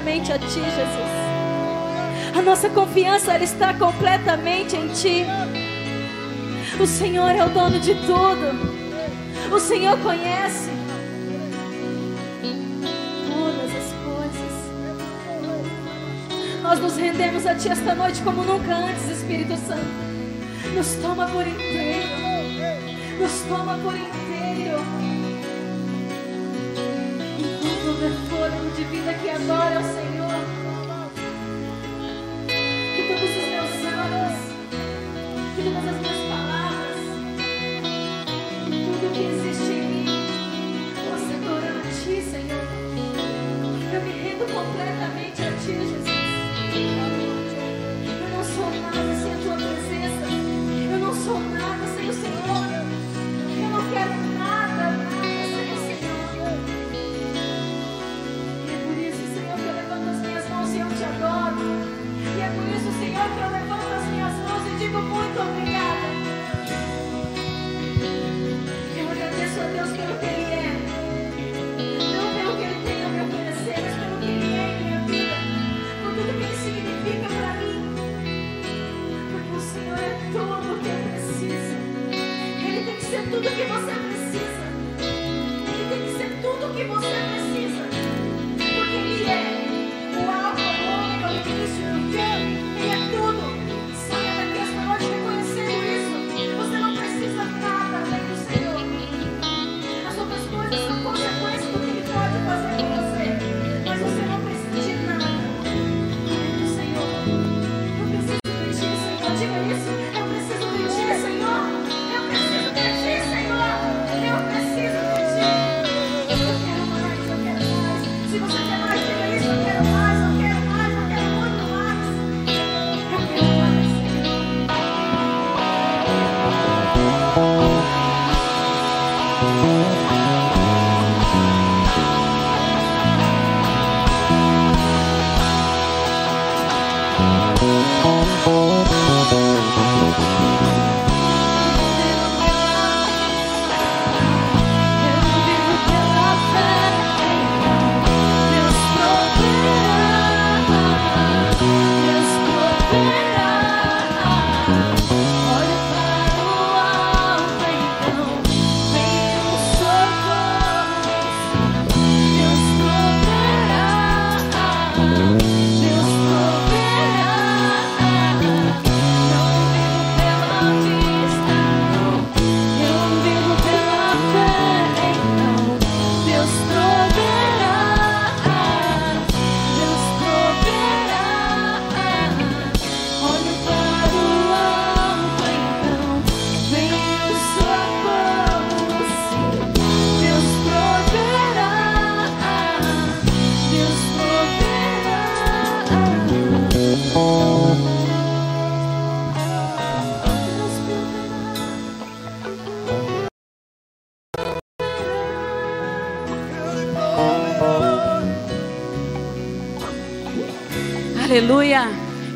completamente a Ti, Jesus. A nossa confiança ela está completamente em Ti. O Senhor é o dono de tudo. O Senhor conhece todas as coisas. Nós nos rendemos a Ti esta noite como nunca antes, Espírito Santo. Nos toma por inteiro. Nos toma por inteiro. Enquanto houver fôlego de vida que adora ao Senhor. Que todos os meus anos, que todas as minhas palavras, tudo que existe em mim, possa adorar a Ti, Senhor. Eu me rendo completamente a Ti, Jesus. Senhor, que eu levanto as minhas mãos e digo muito obrigada.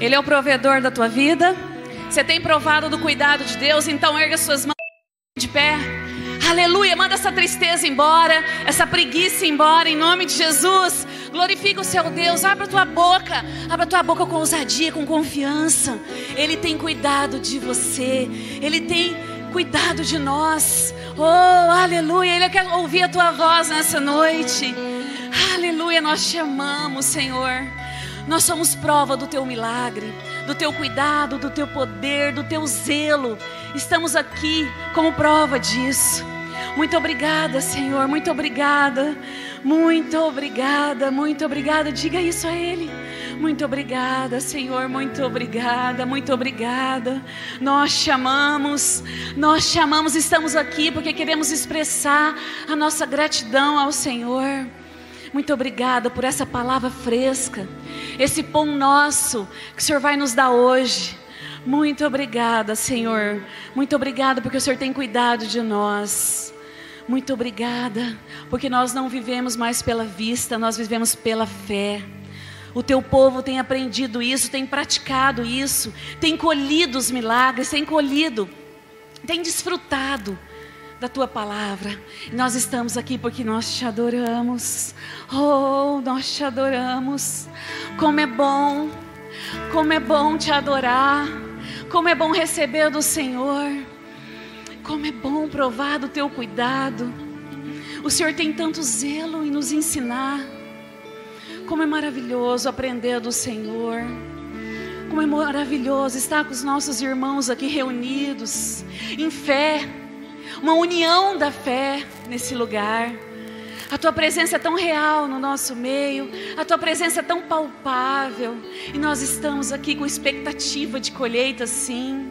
Ele é o provedor da tua vida. Você tem provado do cuidado de Deus, então erga suas mãos de pé. Aleluia, manda essa tristeza embora, essa preguiça embora, em nome de Jesus. Glorifica o seu Deus, abra a tua boca, abra a tua boca com ousadia, com confiança. Ele tem cuidado de você, Ele tem cuidado de nós. Oh, aleluia, Ele quer ouvir a tua voz nessa noite. Aleluia, nós te amamos, Senhor. Nós somos prova do teu milagre, do teu cuidado, do teu poder, do teu zelo. Estamos aqui como prova disso. Muito obrigada, Senhor. Muito obrigada. Muito obrigada. Muito obrigada. Diga isso a Ele. Muito obrigada, Senhor. Muito obrigada. Muito obrigada. Nós te amamos. Nós te amamos. Estamos aqui porque queremos expressar a nossa gratidão ao Senhor. Muito obrigada por essa palavra fresca, esse pão nosso que o Senhor vai nos dar hoje. Muito obrigada, Senhor. Muito obrigada porque o Senhor tem cuidado de nós. Muito obrigada, porque nós não vivemos mais pela vista, nós vivemos pela fé. O teu povo tem aprendido isso, tem praticado isso, tem colhido os milagres, tem colhido tem desfrutado da tua palavra. Nós estamos aqui porque nós te adoramos. Oh, nós te adoramos. Como é bom, como é bom te adorar. Como é bom receber do Senhor. Como é bom provar do teu cuidado. O Senhor tem tanto zelo em nos ensinar. Como é maravilhoso aprender do Senhor. Como é maravilhoso estar com os nossos irmãos aqui reunidos, em fé, uma união da fé nesse lugar. A tua presença é tão real no nosso meio, a tua presença é tão palpável, e nós estamos aqui com expectativa de colheita, sim.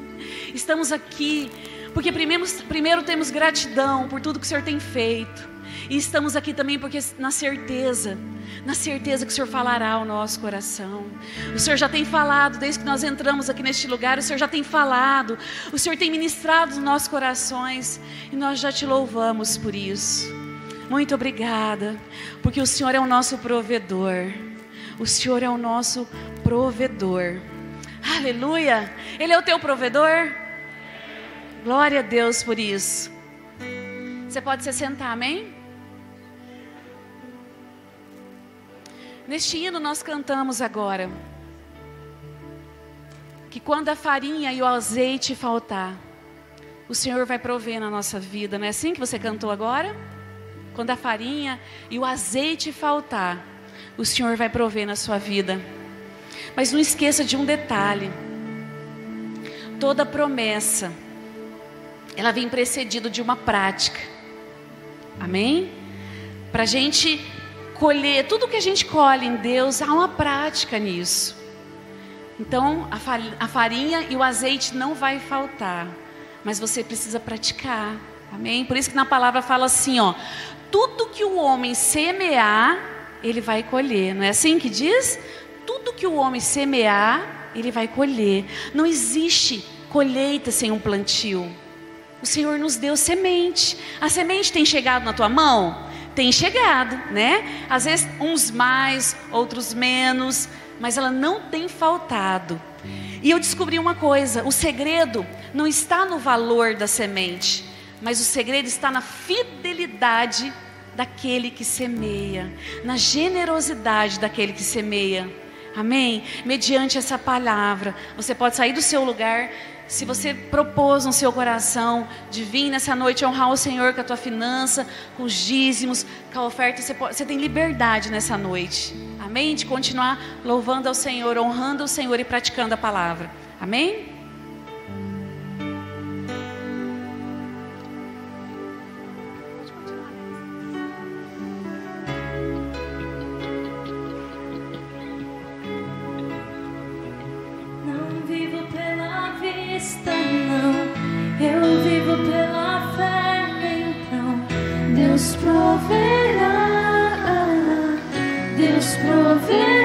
Estamos aqui porque primeiro, primeiro temos gratidão por tudo que o Senhor tem feito, e estamos aqui também porque na certeza na certeza que o Senhor falará ao nosso coração. O Senhor já tem falado, desde que nós entramos aqui neste lugar, o Senhor já tem falado, o Senhor tem ministrado nos nossos corações, e nós já te louvamos por isso. Muito obrigada, porque o Senhor é o nosso provedor. O Senhor é o nosso provedor. Aleluia! Ele é o teu provedor? Glória a Deus por isso. Você pode se sentar, amém? Neste hino nós cantamos agora que quando a farinha e o azeite faltar, o Senhor vai prover na nossa vida. Não é assim que você cantou agora? Quando a farinha e o azeite faltar, o Senhor vai prover na sua vida. Mas não esqueça de um detalhe: toda promessa, ela vem precedida de uma prática. Amém? Para a gente colher, tudo que a gente colhe em Deus, há uma prática nisso. Então, a farinha e o azeite não vai faltar, mas você precisa praticar. Amém? Por isso que na palavra fala assim, ó, tudo que o homem semear, ele vai colher. Não é assim que diz? Tudo que o homem semear, ele vai colher. Não existe colheita sem um plantio. O Senhor nos deu semente. A semente tem chegado na tua mão? Tem chegado, né? Às vezes uns mais, outros menos, mas ela não tem faltado. E eu descobri uma coisa: o segredo não está no valor da semente, mas o segredo está na fidelidade daquele que semeia, na generosidade daquele que semeia. Amém? Mediante essa palavra, você pode sair do seu lugar se você propôs no seu coração de vir nessa noite honrar o Senhor com a tua finança, com os dízimos, com a oferta, você, pode, você tem liberdade nessa noite. Amém? De continuar louvando ao Senhor, honrando o Senhor e praticando a palavra. Amém? prophets.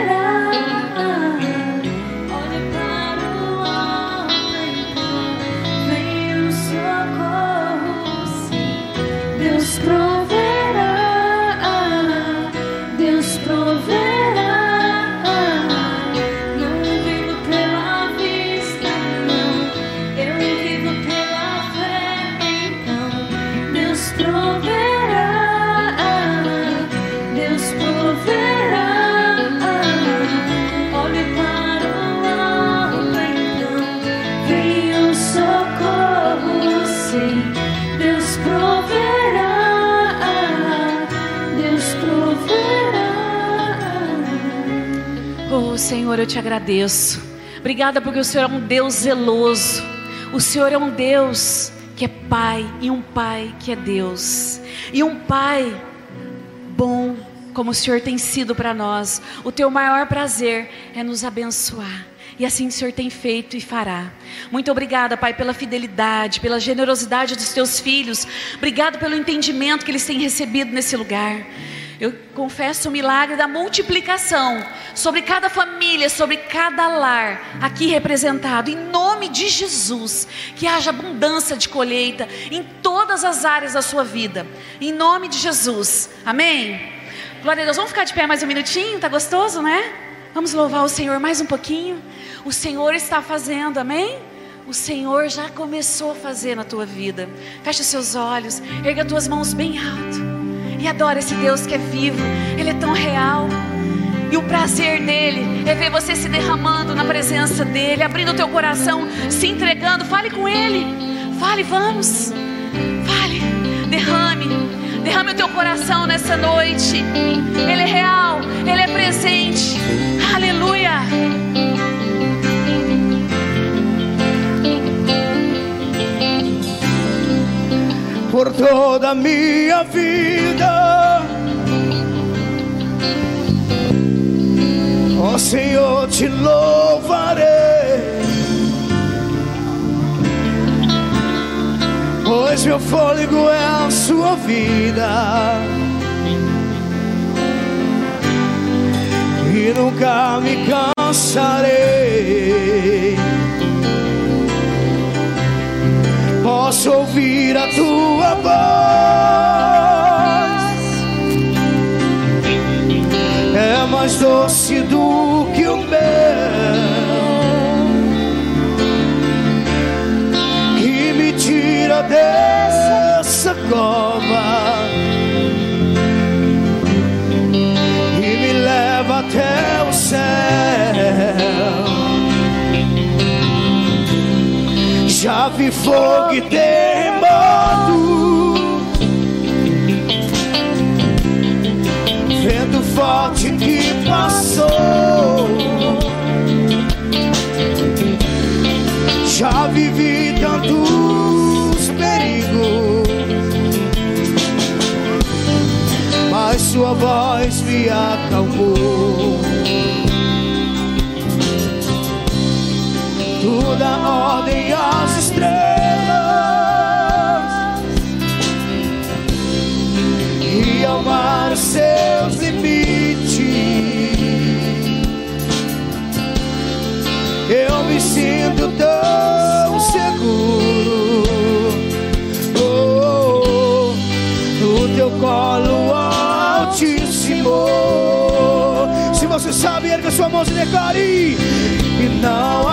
Senhor, eu te agradeço. Obrigada porque o Senhor é um Deus zeloso. O Senhor é um Deus que é Pai e um Pai que é Deus. E um Pai bom, como o Senhor tem sido para nós. O teu maior prazer é nos abençoar. E assim o Senhor tem feito e fará. Muito obrigada, Pai, pela fidelidade, pela generosidade dos teus filhos. Obrigado pelo entendimento que eles têm recebido nesse lugar. Eu confesso o milagre da multiplicação sobre cada família, sobre cada lar aqui representado, em nome de Jesus. Que haja abundância de colheita em todas as áreas da sua vida, em nome de Jesus. Amém? Glória a Deus. Vamos ficar de pé mais um minutinho? Tá gostoso, né? Vamos louvar o Senhor mais um pouquinho. O Senhor está fazendo, amém? o Senhor já começou a fazer na tua vida. Feche os seus olhos, erga as tuas mãos bem alto e adora esse Deus que é vivo, Ele é tão real. E o prazer dele é ver você se derramando na presença dele, abrindo o teu coração, se entregando. Fale com ele. Fale, vamos. Fale, derrame. Derrame o teu coração nessa noite. Ele é real, ele é presente. Aleluia. Por toda a minha vida Ó Senhor, te louvarei, pois meu fôlego é a sua vida. E nunca me cansarei. Posso ouvir a tua voz é mais doce do que o mel que me tira dessa cova e me leva até o céu. Já vi fogo e terremoto vento forte que passou. Já vivi tantos perigos, mas sua voz me acalmou. Tu dá ordem às sinto tão seguro oh, no teu colo altíssimo. Se você sabe, erga sua mão e declare: e não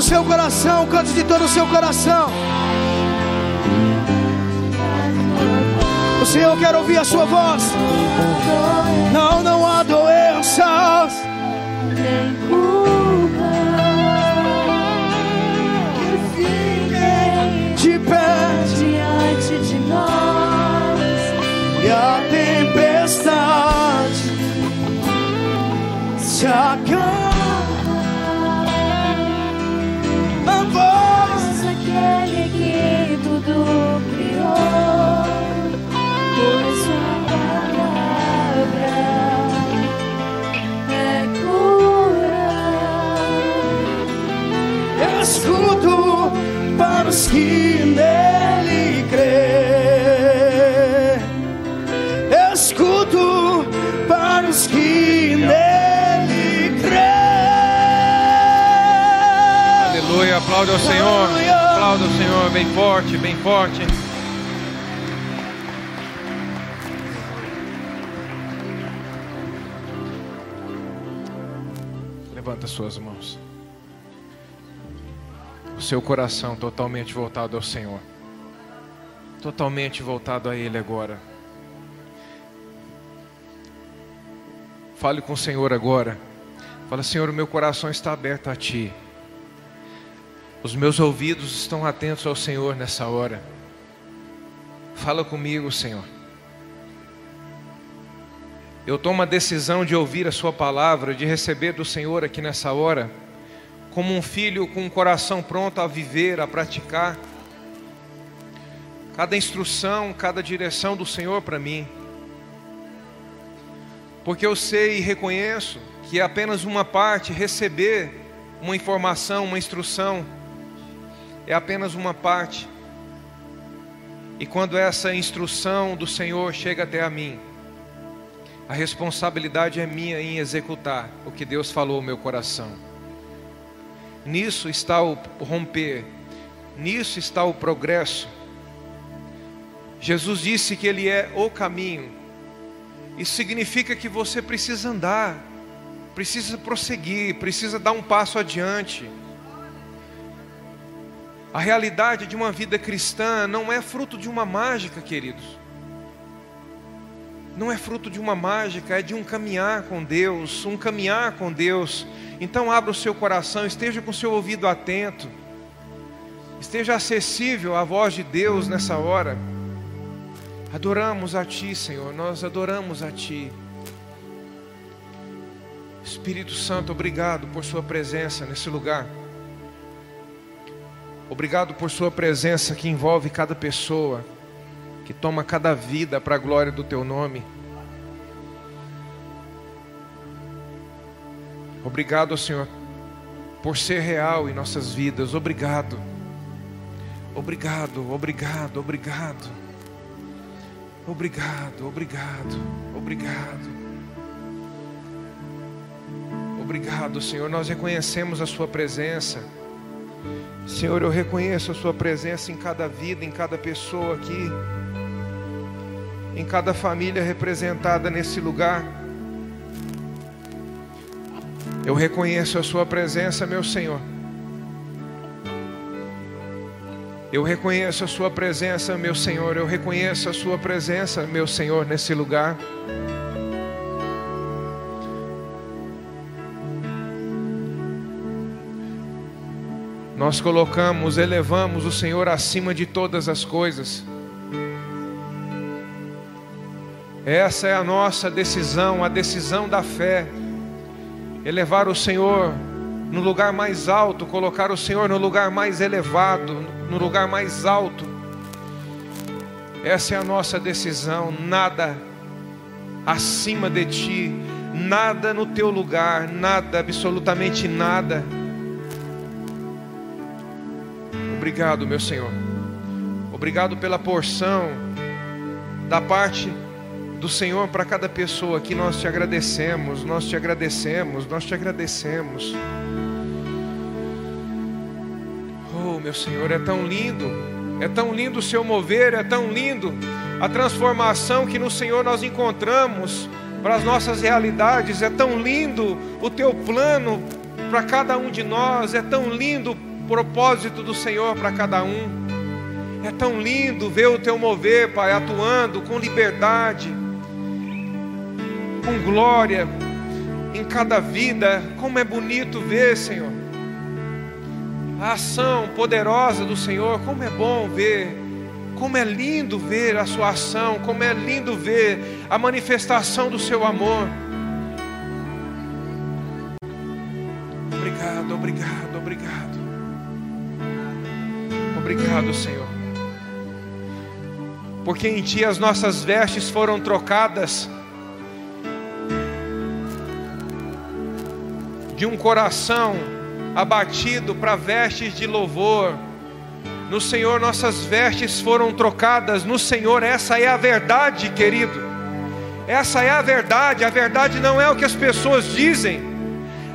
o seu coração, cante de todo o seu coração. O Senhor quer ouvir a sua voz. Não, não há doenças. que nele crê. Escuto para os que nele crê. Aleluia, aplaude ao Senhor. Aplauda o Senhor bem forte, bem forte. Levanta suas mãos. Seu coração totalmente voltado ao Senhor. Totalmente voltado a Ele agora. Fale com o Senhor agora. Fala, Senhor, o meu coração está aberto a Ti. Os meus ouvidos estão atentos ao Senhor nessa hora. Fala comigo, Senhor. Eu tomo a decisão de ouvir a Sua palavra, de receber do Senhor aqui nessa hora, como um filho com um coração pronto a viver, a praticar. Cada instrução, cada direção do Senhor para mim. Porque eu sei e reconheço que é apenas uma parte receber uma informação, uma instrução, é apenas uma parte. E quando essa instrução do Senhor chega até a mim, a responsabilidade é minha em executar o que Deus falou ao meu coração. Nisso está o romper, nisso está o progresso. Jesus disse que Ele é o caminho. Isso significa que você precisa andar, precisa prosseguir, precisa dar um passo adiante. A realidade de uma vida cristã não é fruto de uma mágica, queridos. Não é fruto de uma mágica, é de um caminhar com Deus, um caminhar com Deus. Então abra o seu coração, esteja com o seu ouvido atento. Esteja acessível à voz de Deus nessa hora. Adoramos a Ti, Senhor, nós adoramos a Ti. Espírito Santo, obrigado por Sua presença nesse lugar. Obrigado por Sua presença que envolve cada pessoa, que toma cada vida para a glória do Teu nome. Obrigado, Senhor, por ser real em nossas vidas. Obrigado. Obrigado, obrigado, obrigado. Obrigado, obrigado, obrigado. Obrigado, Senhor. Nós reconhecemos a Sua presença. Senhor, eu reconheço a Sua presença em cada vida, em cada pessoa aqui, em cada família representada nesse lugar. Eu reconheço a Sua presença, meu Senhor. Eu reconheço a Sua presença, meu Senhor. Eu reconheço a Sua presença, meu Senhor, nesse lugar. Nós colocamos, elevamos o Senhor acima de todas as coisas. Essa é a nossa decisão, a decisão da fé. Elevar o Senhor no lugar mais alto, colocar o Senhor no lugar mais elevado, no lugar mais alto. Essa é a nossa decisão, nada acima de ti, nada no teu lugar, nada, absolutamente nada. Obrigado, meu Senhor. Obrigado pela porção da parte do Senhor para cada pessoa aqui. Nós te agradecemos, nós te agradecemos, nós te agradecemos. Oh, meu Senhor, é tão lindo, é tão lindo o seu mover, é tão lindo a transformação que no Senhor nós encontramos para as nossas realidades, é tão lindo o teu plano para cada um de nós, é tão lindo o propósito do Senhor para cada um. É tão lindo ver o teu mover, Pai, atuando com liberdade, com glória em cada vida. Como é bonito ver, Senhor, a ação poderosa do Senhor. Como é bom ver, como é lindo ver a Sua ação, como é lindo ver a manifestação do Seu amor. Obrigado, obrigado, obrigado. Obrigado, Senhor. Porque em Ti as nossas vestes foram trocadas de um coração abatido para vestes de louvor. No Senhor nossas vestes foram trocadas, no Senhor essa é a verdade, querido. Essa é a verdade, a verdade não é o que as pessoas dizem.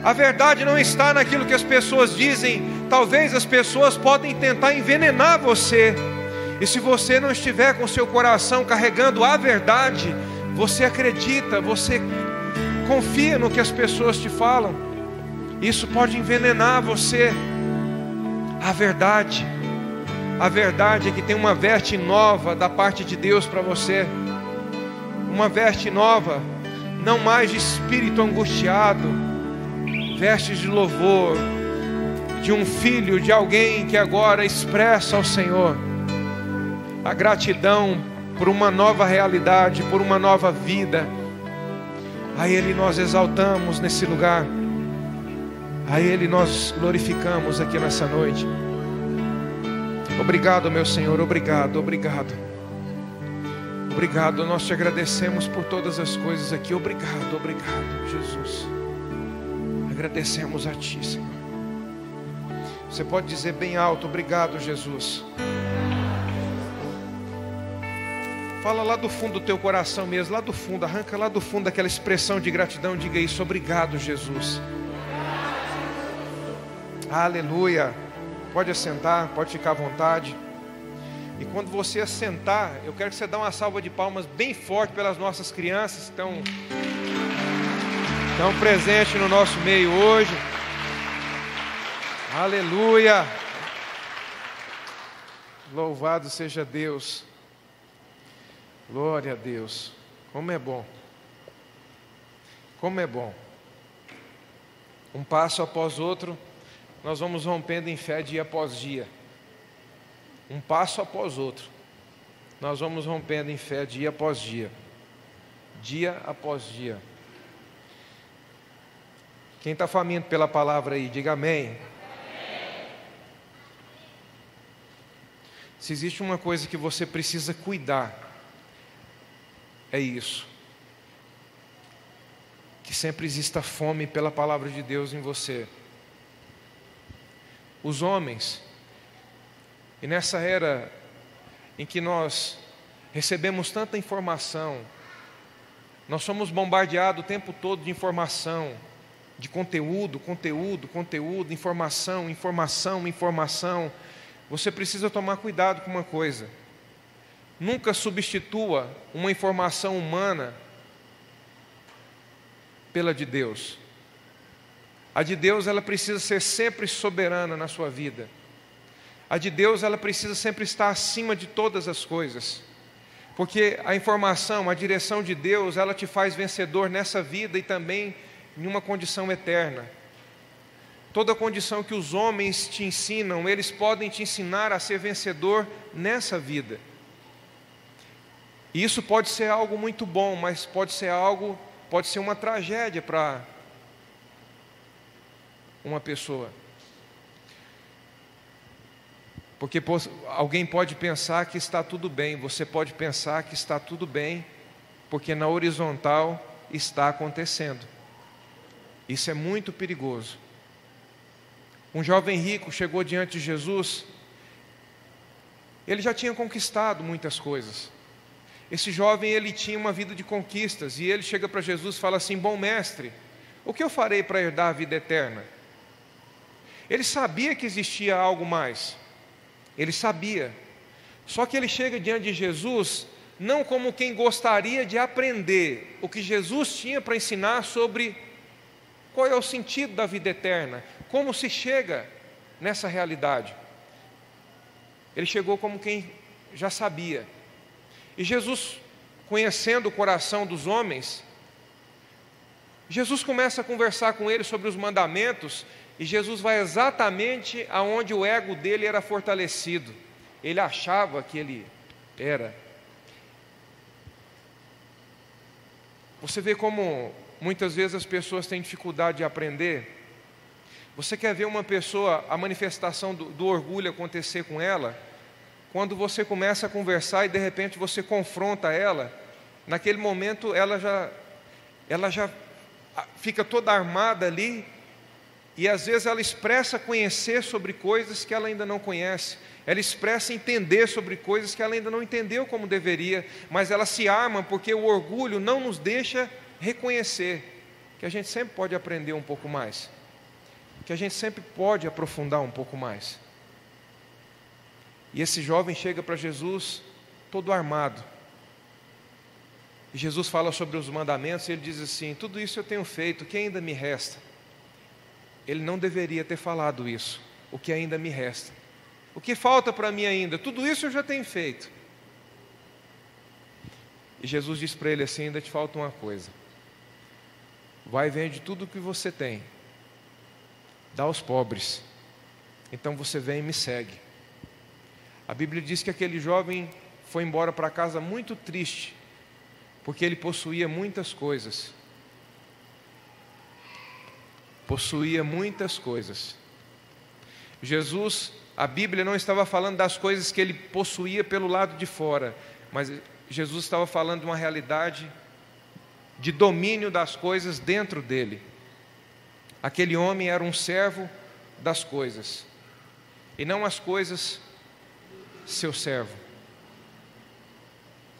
A verdade não está naquilo que as pessoas dizem, Talvez as pessoas podem tentar envenenar você. E se você não estiver com seu coração carregando a verdade, você acredita, você confia no que as pessoas te falam. Isso pode envenenar você. A verdade, a verdade é que tem uma veste nova da parte de Deus para você. Uma veste nova, não mais de espírito angustiado, vestes de louvor, de um filho, de alguém que agora expressa ao Senhor a gratidão por uma nova realidade, por uma nova vida. A Ele nós exaltamos nesse lugar, a Ele nós glorificamos aqui nessa noite. Obrigado, meu Senhor, obrigado, obrigado. Obrigado, nós te agradecemos por todas as coisas aqui. Obrigado, obrigado, Jesus. Agradecemos a Ti, Senhor. Você pode dizer bem alto: Obrigado, Jesus. Fala lá do fundo do teu coração mesmo, lá do fundo, arranca lá do fundo aquela expressão de gratidão, diga isso, obrigado, Jesus. Aleluia. Pode assentar, pode ficar à vontade. E quando você assentar, eu quero que você dê uma salva de palmas bem forte pelas nossas crianças que estão, estão presentes no nosso meio hoje. Aleluia. Louvado seja Deus. Glória a Deus. Como é bom. Como é bom. Um passo após outro, nós vamos rompendo em fé dia após dia. Um passo após outro, nós vamos rompendo em fé dia após dia. Dia após dia. Quem está faminto pela palavra aí, diga amém. Se existe uma coisa que você precisa cuidar, é isso. Que sempre exista fome pela palavra de Deus em você. Os homens, e nessa era em que nós recebemos tanta informação, nós somos bombardeados o tempo todo de informação, de conteúdo, conteúdo, conteúdo, informação, informação, informação. Você precisa tomar cuidado com uma coisa. Nunca substitua uma informação humana pela de Deus. A de Deus ela precisa ser sempre soberana na sua vida. A de Deus ela precisa sempre estar acima de todas as coisas. Porque a informação, a direção de Deus, ela te faz vencedor nessa vida e também em uma condição eterna. Toda condição que os homens te ensinam, eles podem te ensinar a ser vencedor nessa vida. E isso pode ser algo muito bom, mas pode ser algo, pode ser uma tragédia para uma pessoa. Porque alguém pode pensar que está tudo bem, você pode pensar que está tudo bem, porque na horizontal está acontecendo. Isso é muito perigoso. Um jovem rico chegou diante de Jesus, ele já tinha conquistado muitas coisas. Esse jovem ele tinha uma vida de conquistas e ele chega para Jesus e fala assim: "Bom mestre, o que eu farei para herdar a vida eterna?" Ele sabia que existia algo mais. Ele sabia. Só que ele chega diante de Jesus não como quem gostaria de aprender o que Jesus tinha para ensinar sobre qual é o sentido da vida eterna, como se chega nessa realidade. Ele chegou como quem já sabia. E Jesus, conhecendo o coração dos homens, Jesus começa a conversar com ele sobre os mandamentos, e Jesus vai exatamente aonde o ego dele era fortalecido. Ele achava que ele era. Você vê como muitas vezes as pessoas têm dificuldade de aprender. Você quer ver uma pessoa, a manifestação do, do orgulho acontecer com ela? quando você começa a conversar e de repente você confronta ela, naquele momento ela já, ela já fica toda armada ali, e às vezes ela expressa conhecer sobre coisas que ela ainda não conhece, ela expressa entender sobre coisas que ela ainda não entendeu como deveria, mas ela se arma porque o orgulho não nos deixa reconhecer que a gente sempre pode aprender um pouco mais. que a gente sempre pode aprofundar um pouco mais. E esse jovem chega para Jesus todo armado. E Jesus fala sobre os mandamentos e ele diz assim: Tudo isso eu tenho feito, o que ainda me resta? Ele não deveria ter falado isso, o que ainda me resta. O que falta para mim ainda? Tudo isso eu já tenho feito. E Jesus diz para ele assim: ainda te falta uma coisa. Vai e vende tudo o que você tem, dá aos pobres. Então você vem e me segue. A Bíblia diz que aquele jovem foi embora para casa muito triste, porque ele possuía muitas coisas. Possuía muitas coisas. Jesus, a Bíblia não estava falando das coisas que ele possuía pelo lado de fora, mas Jesus estava falando de uma realidade de domínio das coisas dentro dele. Aquele homem era um servo das coisas, e não as coisas seu servo.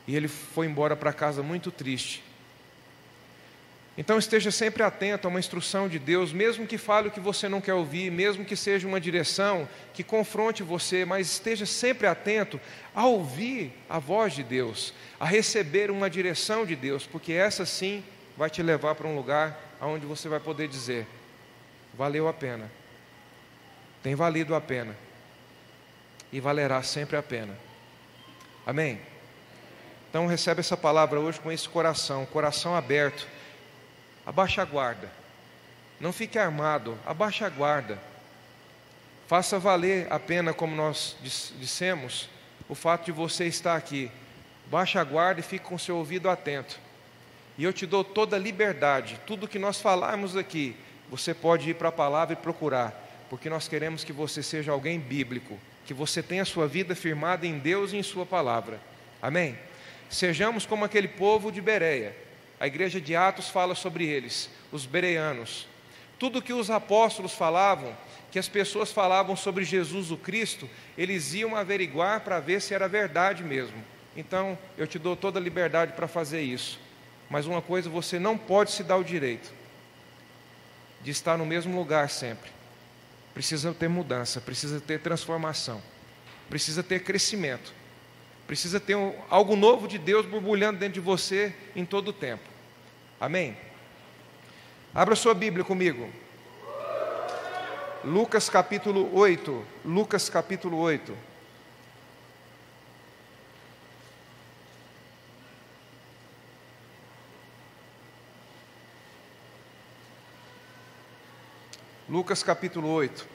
E ele foi embora para casa muito triste. Então esteja sempre atento a uma instrução de Deus, mesmo que fale o que você não quer ouvir, mesmo que seja uma direção que confronte você, mas esteja sempre atento a ouvir a voz de Deus, a receber uma direção de Deus, porque essa sim vai te levar para um lugar onde você vai poder dizer: valeu a pena, tem valido a pena e valerá sempre a pena. Amém? Então recebe essa palavra hoje com esse coração, coração aberto abaixa a guarda. Não fique armado, abaixa a guarda. Faça valer a pena, como nós dissemos, o fato de você estar aqui. Baixa a guarda e fique com seu ouvido atento. E eu te dou toda a liberdade, tudo que nós falarmos aqui, você pode ir para a palavra e procurar, porque nós queremos que você seja alguém bíblico, que você tenha a sua vida firmada em Deus e em Sua palavra. Amém? Sejamos como aquele povo de Bereia, a igreja de Atos fala sobre eles, os bereanos. Tudo que os apóstolos falavam, que as pessoas falavam sobre Jesus o Cristo, eles iam averiguar para ver se era verdade mesmo. Então, eu te dou toda a liberdade para fazer isso. Mas uma coisa você não pode se dar o direito de estar no mesmo lugar sempre. Precisa ter mudança, precisa ter transformação, precisa ter crescimento. Precisa ter um, algo novo de Deus borbulhando dentro de você em todo o tempo. Amém? Abra sua Bíblia comigo. Lucas capítulo 8. Lucas capítulo 8. Lucas capítulo 8.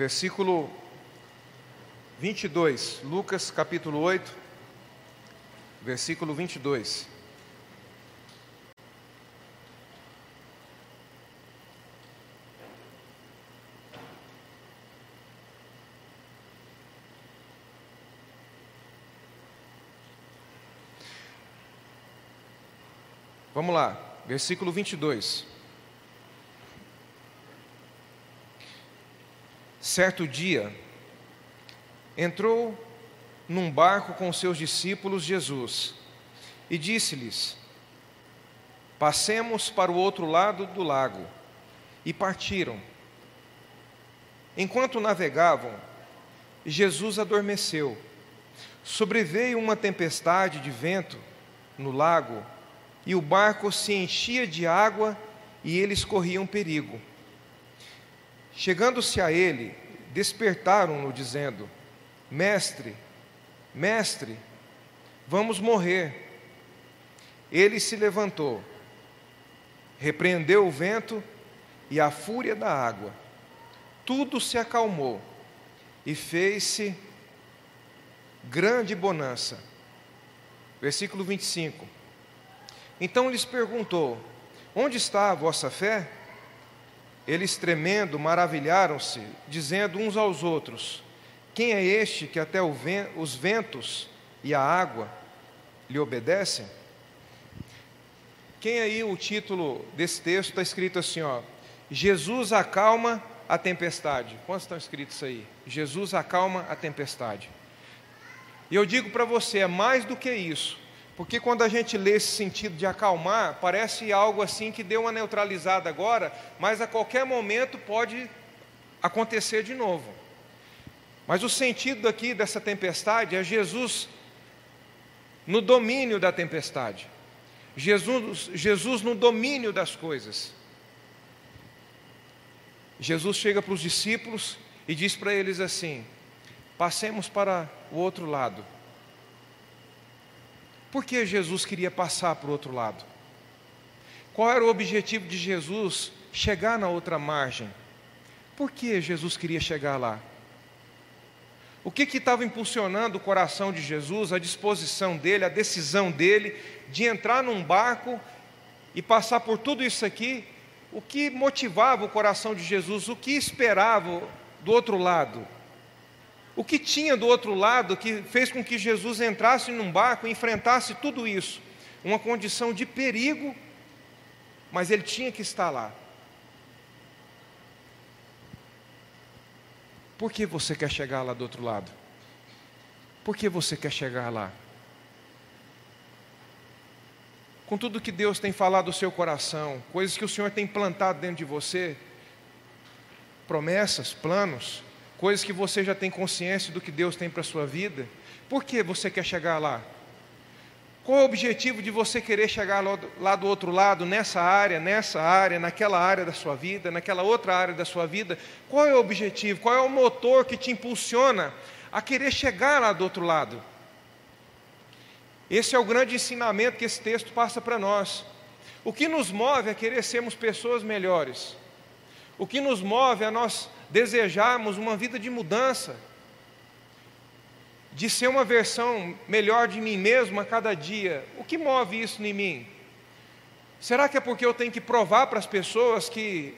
Versículo 22, Lucas capítulo 8, versículo 22. Vamos lá, versículo 22. Certo dia, entrou num barco com seus discípulos Jesus e disse-lhes: Passemos para o outro lado do lago. E partiram. Enquanto navegavam, Jesus adormeceu. Sobreveio uma tempestade de vento no lago, e o barco se enchia de água e eles corriam perigo. Chegando-se a ele, despertaram-no, dizendo: Mestre, mestre, vamos morrer. Ele se levantou, repreendeu o vento e a fúria da água. Tudo se acalmou e fez-se grande bonança. Versículo 25. Então lhes perguntou: Onde está a vossa fé? Eles tremendo, maravilharam-se, dizendo uns aos outros: Quem é este que até os ventos e a água lhe obedecem? Quem aí o título desse texto está escrito assim, ó: Jesus acalma a tempestade. Quantos estão escritos aí? Jesus acalma a tempestade. E eu digo para você, é mais do que isso. Porque quando a gente lê esse sentido de acalmar, parece algo assim que deu uma neutralizada agora, mas a qualquer momento pode acontecer de novo. Mas o sentido aqui dessa tempestade é Jesus no domínio da tempestade. Jesus, Jesus no domínio das coisas. Jesus chega para os discípulos e diz para eles assim: passemos para o outro lado. Por que Jesus queria passar para o outro lado? Qual era o objetivo de Jesus chegar na outra margem? Por que Jesus queria chegar lá? O que estava impulsionando o coração de Jesus, a disposição dele, a decisão dele de entrar num barco e passar por tudo isso aqui o que motivava o coração de Jesus, o que esperava do outro lado. O que tinha do outro lado que fez com que Jesus entrasse num barco e enfrentasse tudo isso? Uma condição de perigo, mas ele tinha que estar lá. Por que você quer chegar lá do outro lado? Por que você quer chegar lá? com tudo que Deus tem falado no seu coração, coisas que o Senhor tem plantado dentro de você, promessas, planos, coisas que você já tem consciência do que Deus tem para a sua vida, por que você quer chegar lá? Qual o objetivo de você querer chegar lá do outro lado, nessa área, nessa área, naquela área da sua vida, naquela outra área da sua vida? Qual é o objetivo? Qual é o motor que te impulsiona a querer chegar lá do outro lado? Esse é o grande ensinamento que esse texto passa para nós. O que nos move a querer sermos pessoas melhores. O que nos move a nós desejarmos uma vida de mudança, de ser uma versão melhor de mim mesmo a cada dia. O que move isso em mim? Será que é porque eu tenho que provar para as pessoas que,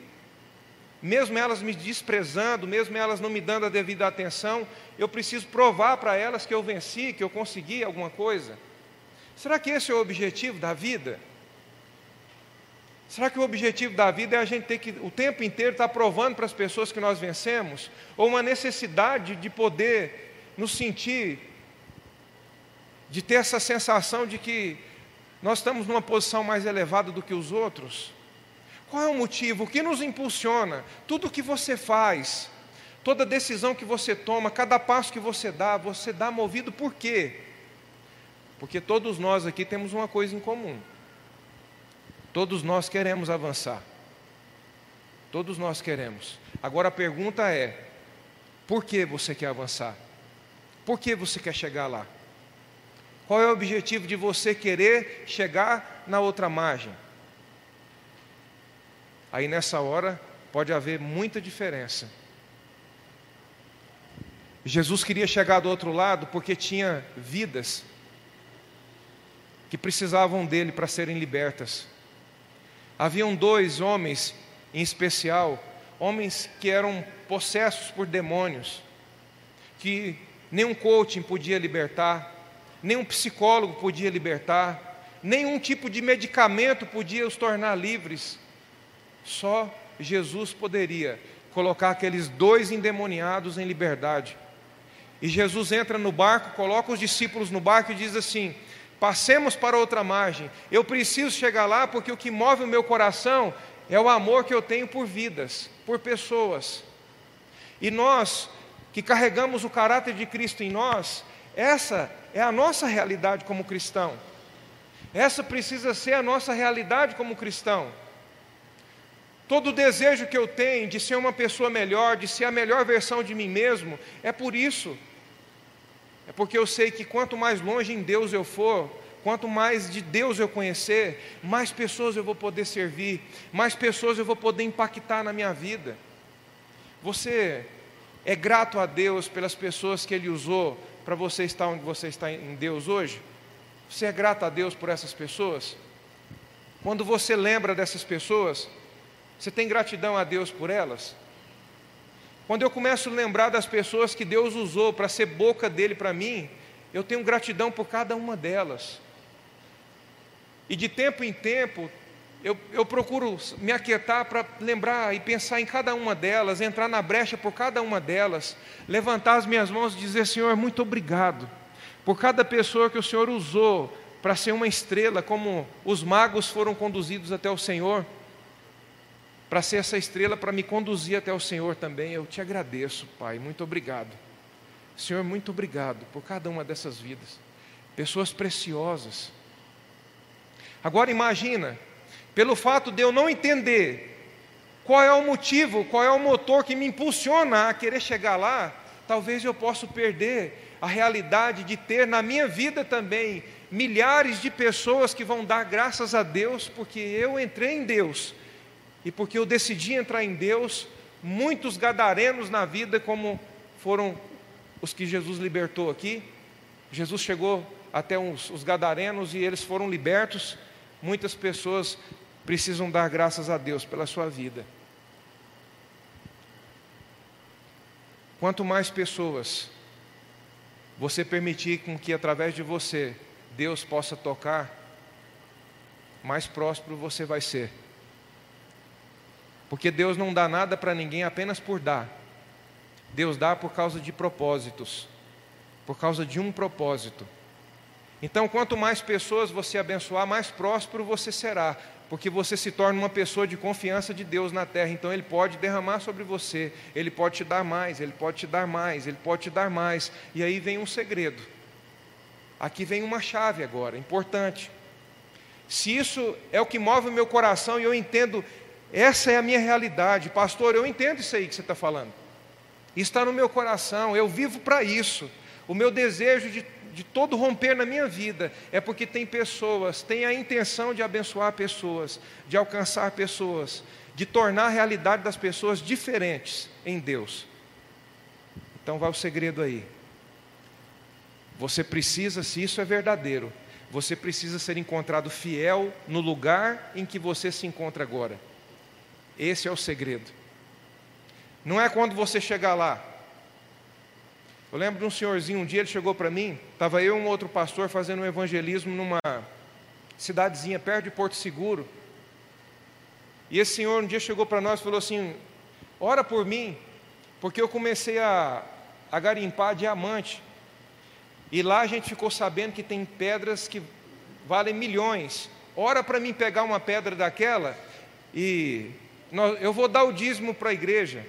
mesmo elas me desprezando, mesmo elas não me dando a devida atenção, eu preciso provar para elas que eu venci, que eu consegui alguma coisa? Será que esse é o objetivo da vida? Será que o objetivo da vida é a gente ter que o tempo inteiro estar provando para as pessoas que nós vencemos? Ou uma necessidade de poder nos sentir, de ter essa sensação de que nós estamos numa posição mais elevada do que os outros? Qual é o motivo? O que nos impulsiona? Tudo que você faz, toda decisão que você toma, cada passo que você dá, você dá movido por quê? Porque todos nós aqui temos uma coisa em comum. Todos nós queremos avançar. Todos nós queremos. Agora a pergunta é: por que você quer avançar? Por que você quer chegar lá? Qual é o objetivo de você querer chegar na outra margem? Aí nessa hora pode haver muita diferença. Jesus queria chegar do outro lado porque tinha vidas que precisavam dele para serem libertas. Haviam dois homens em especial, homens que eram possessos por demônios, que nenhum coaching podia libertar, nenhum psicólogo podia libertar, nenhum tipo de medicamento podia os tornar livres. Só Jesus poderia colocar aqueles dois endemoniados em liberdade. E Jesus entra no barco, coloca os discípulos no barco e diz assim: Passemos para outra margem. Eu preciso chegar lá porque o que move o meu coração é o amor que eu tenho por vidas, por pessoas. E nós, que carregamos o caráter de Cristo em nós, essa é a nossa realidade como cristão. Essa precisa ser a nossa realidade como cristão. Todo o desejo que eu tenho de ser uma pessoa melhor, de ser a melhor versão de mim mesmo, é por isso é porque eu sei que quanto mais longe em Deus eu for, quanto mais de Deus eu conhecer, mais pessoas eu vou poder servir, mais pessoas eu vou poder impactar na minha vida. Você é grato a Deus pelas pessoas que Ele usou para você estar onde você está em Deus hoje? Você é grato a Deus por essas pessoas? Quando você lembra dessas pessoas, você tem gratidão a Deus por elas? Quando eu começo a lembrar das pessoas que Deus usou para ser boca dele para mim, eu tenho gratidão por cada uma delas. E de tempo em tempo, eu, eu procuro me aquietar para lembrar e pensar em cada uma delas, entrar na brecha por cada uma delas, levantar as minhas mãos e dizer: Senhor, muito obrigado por cada pessoa que o Senhor usou para ser uma estrela, como os magos foram conduzidos até o Senhor, para ser essa estrela, para me conduzir até o Senhor também. Eu te agradeço, Pai, muito obrigado. Senhor, muito obrigado por cada uma dessas vidas, pessoas preciosas. Agora imagina pelo fato de eu não entender qual é o motivo, qual é o motor que me impulsiona a querer chegar lá, talvez eu possa perder a realidade de ter na minha vida também milhares de pessoas que vão dar graças a Deus porque eu entrei em Deus e porque eu decidi entrar em Deus, muitos gadarenos na vida, como foram os que Jesus libertou aqui. Jesus chegou até os, os gadarenos e eles foram libertos. Muitas pessoas precisam dar graças a Deus pela sua vida. Quanto mais pessoas você permitir com que através de você Deus possa tocar, mais próspero você vai ser. Porque Deus não dá nada para ninguém apenas por dar. Deus dá por causa de propósitos, por causa de um propósito. Então, quanto mais pessoas você abençoar, mais próspero você será, porque você se torna uma pessoa de confiança de Deus na terra. Então Ele pode derramar sobre você, Ele pode te dar mais, Ele pode te dar mais, Ele pode te dar mais. E aí vem um segredo. Aqui vem uma chave agora, importante. Se isso é o que move o meu coração e eu entendo, essa é a minha realidade, pastor, eu entendo isso aí que você está falando. Está no meu coração, eu vivo para isso. O meu desejo de de todo romper na minha vida é porque tem pessoas, tem a intenção de abençoar pessoas, de alcançar pessoas, de tornar a realidade das pessoas diferentes em Deus. Então vai o segredo aí. Você precisa, se isso é verdadeiro, você precisa ser encontrado fiel no lugar em que você se encontra agora. Esse é o segredo. Não é quando você chegar lá, eu lembro de um senhorzinho, um dia ele chegou para mim, estava eu e um outro pastor fazendo um evangelismo numa cidadezinha perto de Porto Seguro. E esse senhor um dia chegou para nós e falou assim: Ora por mim, porque eu comecei a, a garimpar diamante. E lá a gente ficou sabendo que tem pedras que valem milhões. Ora para mim pegar uma pedra daquela e eu vou dar o dízimo para a igreja.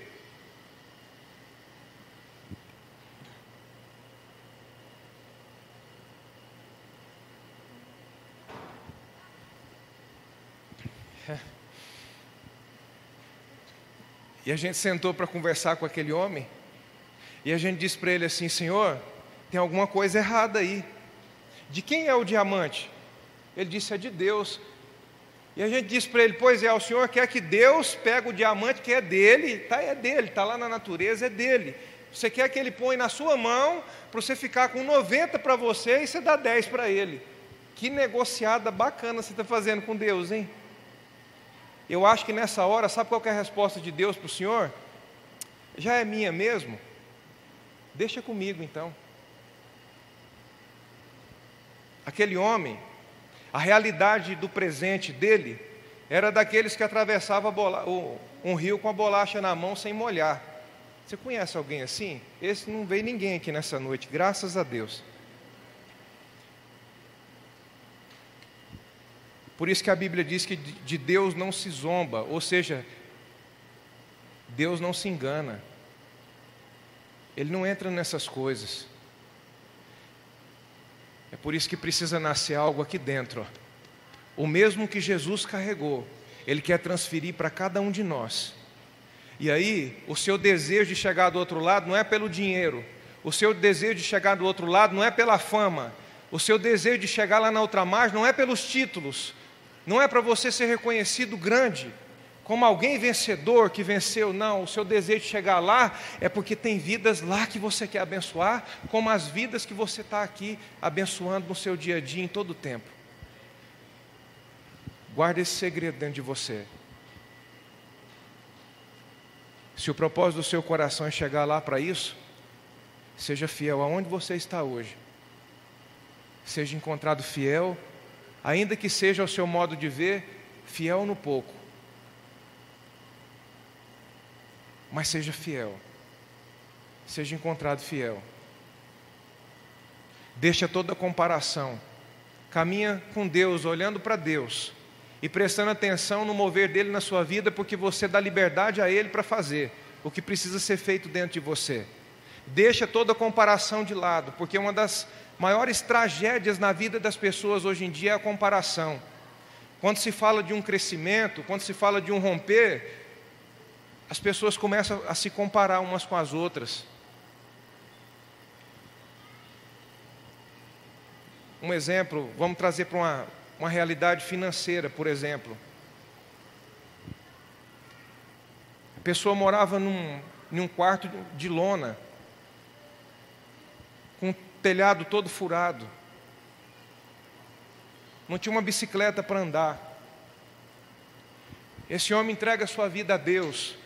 E a gente sentou para conversar com aquele homem, e a gente disse para ele assim: Senhor, tem alguma coisa errada aí. De quem é o diamante? Ele disse: É de Deus. E a gente disse para ele: Pois é, o Senhor quer que Deus pegue o diamante que é dele, tá, é dele, está lá na natureza, é dele. Você quer que ele põe na sua mão para você ficar com 90 para você e você dá 10 para ele. Que negociada bacana você está fazendo com Deus, hein? Eu acho que nessa hora, sabe qual é a resposta de Deus para o Senhor? Já é minha mesmo? Deixa comigo então. Aquele homem, a realidade do presente dele era daqueles que atravessavam um rio com a bolacha na mão sem molhar. Você conhece alguém assim? Esse não veio ninguém aqui nessa noite, graças a Deus. Por isso que a Bíblia diz que de Deus não se zomba, ou seja, Deus não se engana. Ele não entra nessas coisas. É por isso que precisa nascer algo aqui dentro. O mesmo que Jesus carregou, Ele quer transferir para cada um de nós. E aí, o seu desejo de chegar do outro lado não é pelo dinheiro, o seu desejo de chegar do outro lado não é pela fama, o seu desejo de chegar lá na outra margem não é pelos títulos, não é para você ser reconhecido grande, como alguém vencedor que venceu, não. O seu desejo de chegar lá é porque tem vidas lá que você quer abençoar, como as vidas que você está aqui abençoando no seu dia a dia, em todo o tempo. Guarde esse segredo dentro de você. Se o propósito do seu coração é chegar lá para isso, seja fiel aonde você está hoje. Seja encontrado fiel ainda que seja o seu modo de ver, fiel no pouco, mas seja fiel, seja encontrado fiel. Deixa toda comparação, caminha com Deus, olhando para Deus e prestando atenção no mover dele na sua vida, porque você dá liberdade a ele para fazer o que precisa ser feito dentro de você. Deixa toda comparação de lado, porque uma das maiores tragédias na vida das pessoas hoje em dia é a comparação. Quando se fala de um crescimento, quando se fala de um romper, as pessoas começam a se comparar umas com as outras. Um exemplo, vamos trazer para uma, uma realidade financeira, por exemplo. A pessoa morava num, num quarto de lona, com o telhado todo furado. Não tinha uma bicicleta para andar. Esse homem entrega sua vida a Deus.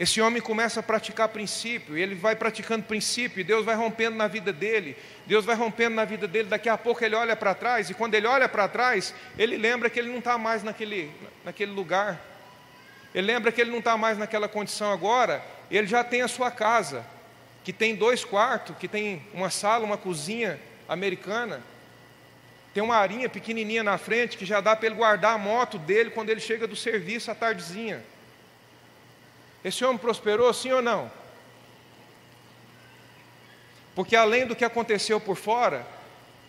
Esse homem começa a praticar princípio, ele vai praticando princípio, e Deus vai rompendo na vida dele, Deus vai rompendo na vida dele, daqui a pouco ele olha para trás, e quando ele olha para trás, ele lembra que ele não está mais naquele, naquele lugar, ele lembra que ele não está mais naquela condição agora, ele já tem a sua casa, que tem dois quartos, que tem uma sala, uma cozinha americana, tem uma arinha pequenininha na frente que já dá para ele guardar a moto dele quando ele chega do serviço à tardezinha. Esse homem prosperou, sim ou não? Porque além do que aconteceu por fora,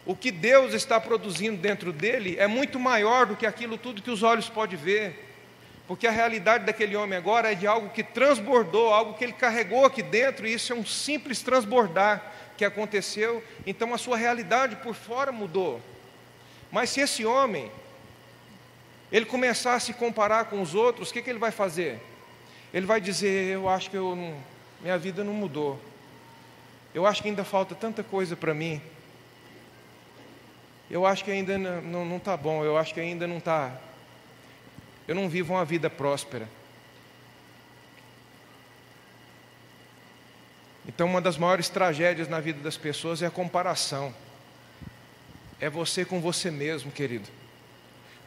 o que Deus está produzindo dentro dele é muito maior do que aquilo tudo que os olhos podem ver. Porque a realidade daquele homem agora é de algo que transbordou, algo que ele carregou aqui dentro, e isso é um simples transbordar que aconteceu. Então a sua realidade por fora mudou. Mas se esse homem ele começar a se comparar com os outros, o que, que ele vai fazer? Ele vai dizer: Eu acho que eu não, minha vida não mudou. Eu acho que ainda falta tanta coisa para mim. Eu acho que ainda não está bom. Eu acho que ainda não está. Eu não vivo uma vida próspera. Então, uma das maiores tragédias na vida das pessoas é a comparação. É você com você mesmo, querido.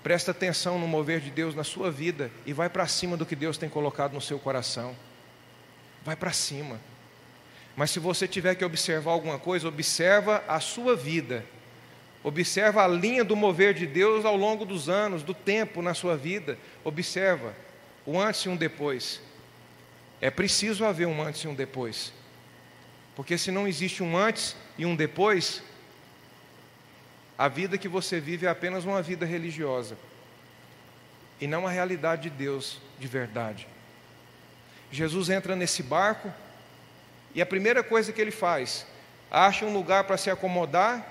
Presta atenção no mover de Deus na sua vida e vai para cima do que Deus tem colocado no seu coração. Vai para cima. Mas se você tiver que observar alguma coisa, observa a sua vida. Observa a linha do mover de Deus ao longo dos anos, do tempo na sua vida. Observa o antes e um depois. É preciso haver um antes e um depois. Porque se não existe um antes e um depois, a vida que você vive é apenas uma vida religiosa e não a realidade de Deus de verdade. Jesus entra nesse barco e a primeira coisa que ele faz, acha um lugar para se acomodar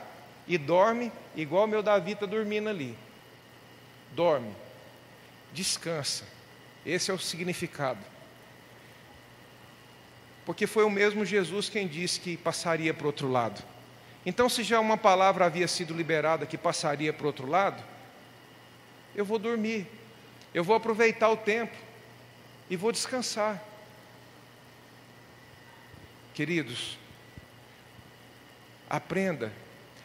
e dorme, igual meu Davi está dormindo ali. Dorme, descansa. Esse é o significado. Porque foi o mesmo Jesus quem disse que passaria para o outro lado. Então, se já uma palavra havia sido liberada que passaria para o outro lado, eu vou dormir, eu vou aproveitar o tempo e vou descansar. Queridos, aprenda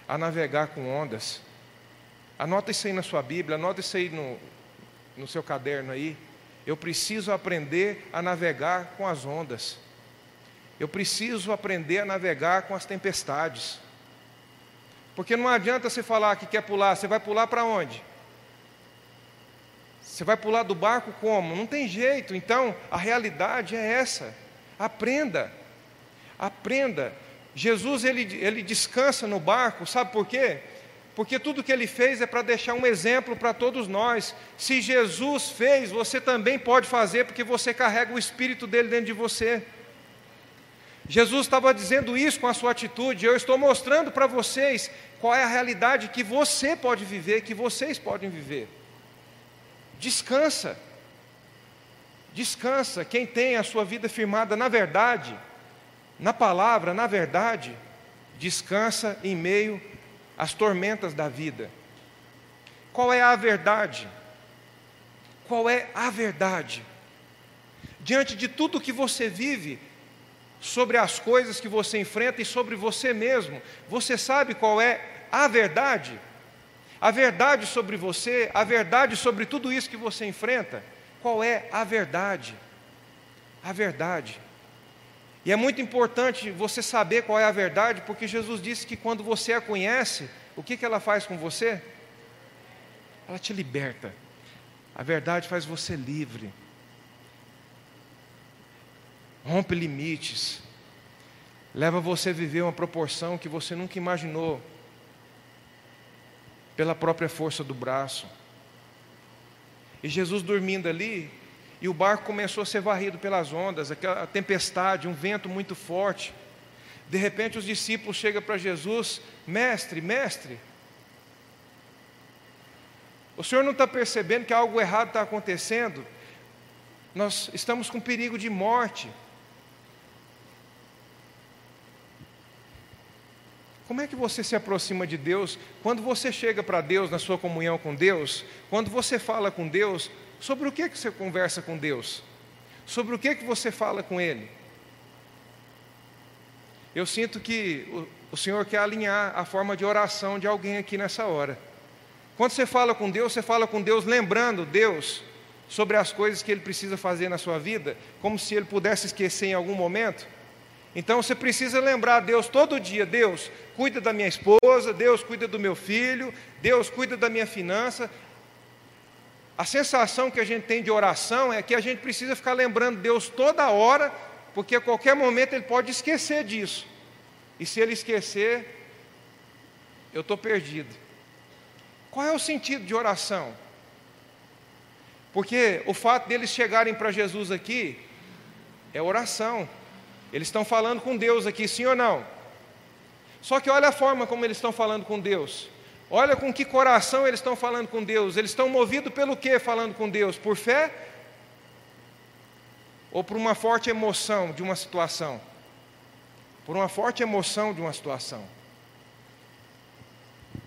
a navegar com ondas. Anota isso aí na sua Bíblia, anota isso aí no, no seu caderno aí. Eu preciso aprender a navegar com as ondas. Eu preciso aprender a navegar com as tempestades. Porque não adianta você falar que quer pular, você vai pular para onde? Você vai pular do barco como? Não tem jeito. Então, a realidade é essa. Aprenda. Aprenda. Jesus ele, ele descansa no barco, sabe por quê? Porque tudo que ele fez é para deixar um exemplo para todos nós. Se Jesus fez, você também pode fazer, porque você carrega o Espírito dele dentro de você. Jesus estava dizendo isso com a sua atitude. Eu estou mostrando para vocês qual é a realidade que você pode viver, que vocês podem viver. Descansa. Descansa. Quem tem a sua vida firmada na verdade, na palavra, na verdade, descansa em meio às tormentas da vida. Qual é a verdade? Qual é a verdade? Diante de tudo que você vive, sobre as coisas que você enfrenta e sobre você mesmo. Você sabe qual é a verdade? A verdade sobre você, a verdade sobre tudo isso que você enfrenta, qual é a verdade? A verdade. E é muito importante você saber qual é a verdade, porque Jesus disse que quando você a conhece, o que, que ela faz com você? Ela te liberta. A verdade faz você livre. Rompe limites. Leva você a viver uma proporção que você nunca imaginou. Pela própria força do braço. E Jesus dormindo ali, e o barco começou a ser varrido pelas ondas, aquela tempestade, um vento muito forte. De repente os discípulos chegam para Jesus, mestre, mestre, o senhor não está percebendo que algo errado está acontecendo? Nós estamos com perigo de morte. Como é que você se aproxima de Deus? Quando você chega para Deus na sua comunhão com Deus, quando você fala com Deus, Sobre o que, que você conversa com Deus? Sobre o que, que você fala com Ele? Eu sinto que o, o Senhor quer alinhar a forma de oração de alguém aqui nessa hora. Quando você fala com Deus, você fala com Deus lembrando Deus sobre as coisas que Ele precisa fazer na sua vida, como se Ele pudesse esquecer em algum momento. Então você precisa lembrar Deus todo dia: Deus, cuida da minha esposa, Deus, cuida do meu filho, Deus, cuida da minha finança, a sensação que a gente tem de oração é que a gente precisa ficar lembrando Deus toda hora, porque a qualquer momento Ele pode esquecer disso. E se Ele esquecer, eu estou perdido. Qual é o sentido de oração? Porque o fato deles chegarem para Jesus aqui é oração. Eles estão falando com Deus aqui, sim ou não? Só que olha a forma como eles estão falando com Deus. Olha com que coração eles estão falando com Deus. Eles estão movidos pelo que falando com Deus? Por fé? Ou por uma forte emoção de uma situação? Por uma forte emoção de uma situação.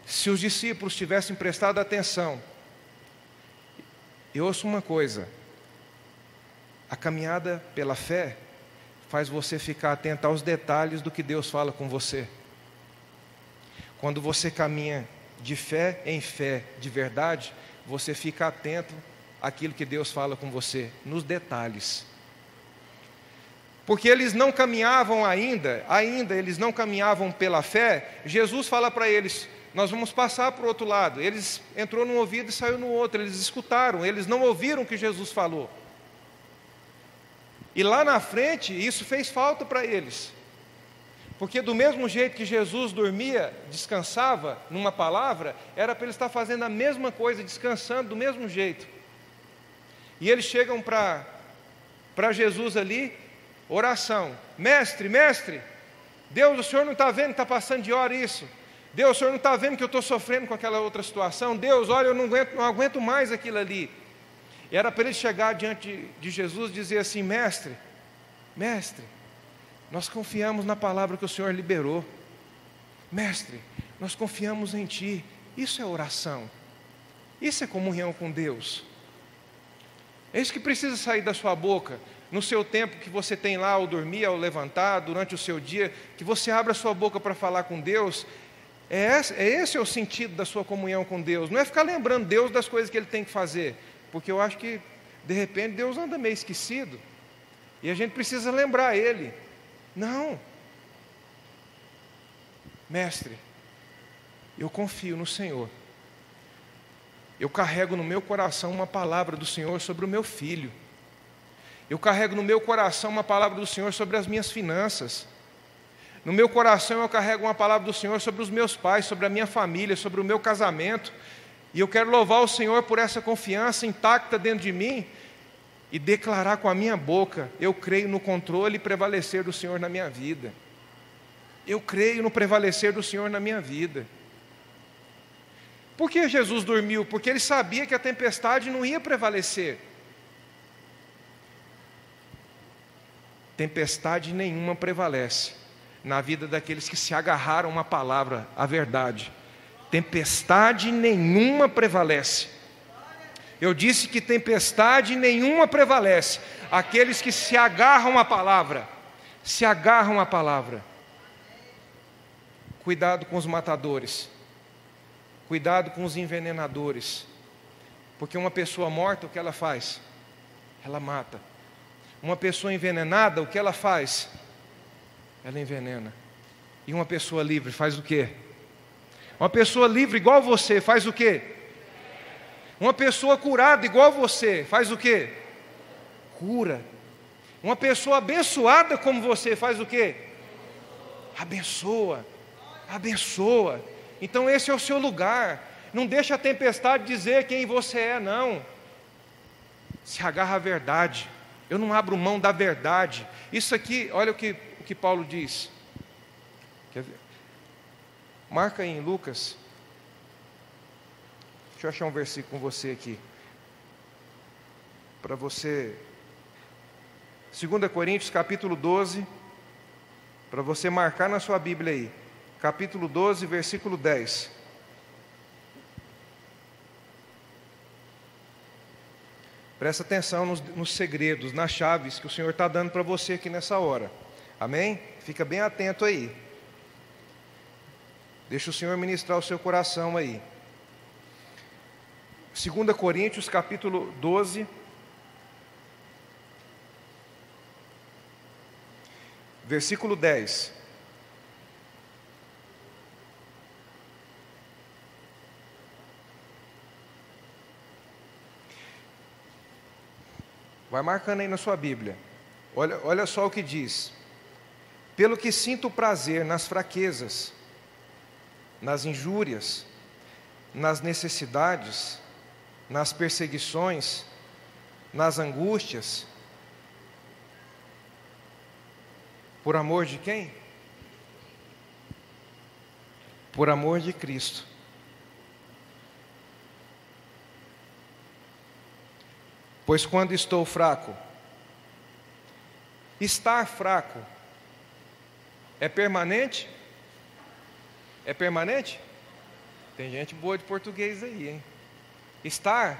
Se os discípulos tivessem prestado atenção, eu ouço uma coisa: a caminhada pela fé faz você ficar atento aos detalhes do que Deus fala com você. Quando você caminha de fé em fé, de verdade, você fica atento àquilo que Deus fala com você, nos detalhes. Porque eles não caminhavam ainda, ainda eles não caminhavam pela fé, Jesus fala para eles: nós vamos passar para o outro lado. Eles entrou num ouvido e saiu no outro, eles escutaram, eles não ouviram o que Jesus falou. E lá na frente, isso fez falta para eles. Porque do mesmo jeito que Jesus dormia, descansava numa palavra, era para ele estar fazendo a mesma coisa, descansando do mesmo jeito. E eles chegam para Jesus ali, oração: Mestre, mestre, Deus, o senhor não está vendo que está passando de hora isso? Deus, o senhor não está vendo que eu estou sofrendo com aquela outra situação? Deus, olha, eu não aguento, não aguento mais aquilo ali. Era para ele chegar diante de Jesus e dizer assim: Mestre, mestre, nós confiamos na palavra que o Senhor liberou. Mestre, nós confiamos em Ti. Isso é oração. Isso é comunhão com Deus. É isso que precisa sair da sua boca. No seu tempo que você tem lá ao dormir, ao levantar, durante o seu dia, que você abra sua boca para falar com Deus. É esse, é esse o sentido da sua comunhão com Deus. Não é ficar lembrando Deus das coisas que Ele tem que fazer. Porque eu acho que, de repente, Deus anda meio esquecido. E a gente precisa lembrar Ele. Não. Mestre, eu confio no Senhor. Eu carrego no meu coração uma palavra do Senhor sobre o meu filho. Eu carrego no meu coração uma palavra do Senhor sobre as minhas finanças. No meu coração eu carrego uma palavra do Senhor sobre os meus pais, sobre a minha família, sobre o meu casamento. E eu quero louvar o Senhor por essa confiança intacta dentro de mim, e declarar com a minha boca: eu creio no controle e prevalecer do Senhor na minha vida. Eu creio no prevalecer do Senhor na minha vida. Por que Jesus dormiu? Porque ele sabia que a tempestade não ia prevalecer. Tempestade nenhuma prevalece na vida daqueles que se agarraram a uma palavra, a verdade. Tempestade nenhuma prevalece eu disse que tempestade nenhuma prevalece. Aqueles que se agarram à palavra, se agarram à palavra. Cuidado com os matadores. Cuidado com os envenenadores. Porque uma pessoa morta, o que ela faz? Ela mata. Uma pessoa envenenada, o que ela faz? Ela envenena. E uma pessoa livre faz o quê? Uma pessoa livre igual você faz o quê? Uma pessoa curada igual você faz o quê? Cura. Uma pessoa abençoada como você faz o quê? Abençoa. Abençoa. Então esse é o seu lugar. Não deixa a tempestade dizer quem você é, não. Se agarra à verdade. Eu não abro mão da verdade. Isso aqui, olha o que, o que Paulo diz. Quer ver? Marca aí em Lucas. Deixa eu achar um versículo com você aqui. Para você. 2 Coríntios capítulo 12. Para você marcar na sua Bíblia aí. Capítulo 12, versículo 10. Presta atenção nos, nos, segredos, nas chaves que o Senhor está dando para você aqui nessa hora. Amém? Fica bem atento aí. Deixa o Senhor ministrar o seu coração aí. 2 Coríntios capítulo 12. Versículo 10. Vai marcando aí na sua Bíblia. Olha, olha só o que diz. Pelo que sinto prazer nas fraquezas, nas injúrias, nas necessidades, nas perseguições, nas angústias. Por amor de quem? Por amor de Cristo. Pois quando estou fraco, estar fraco é permanente? É permanente? Tem gente boa de português aí, hein? Estar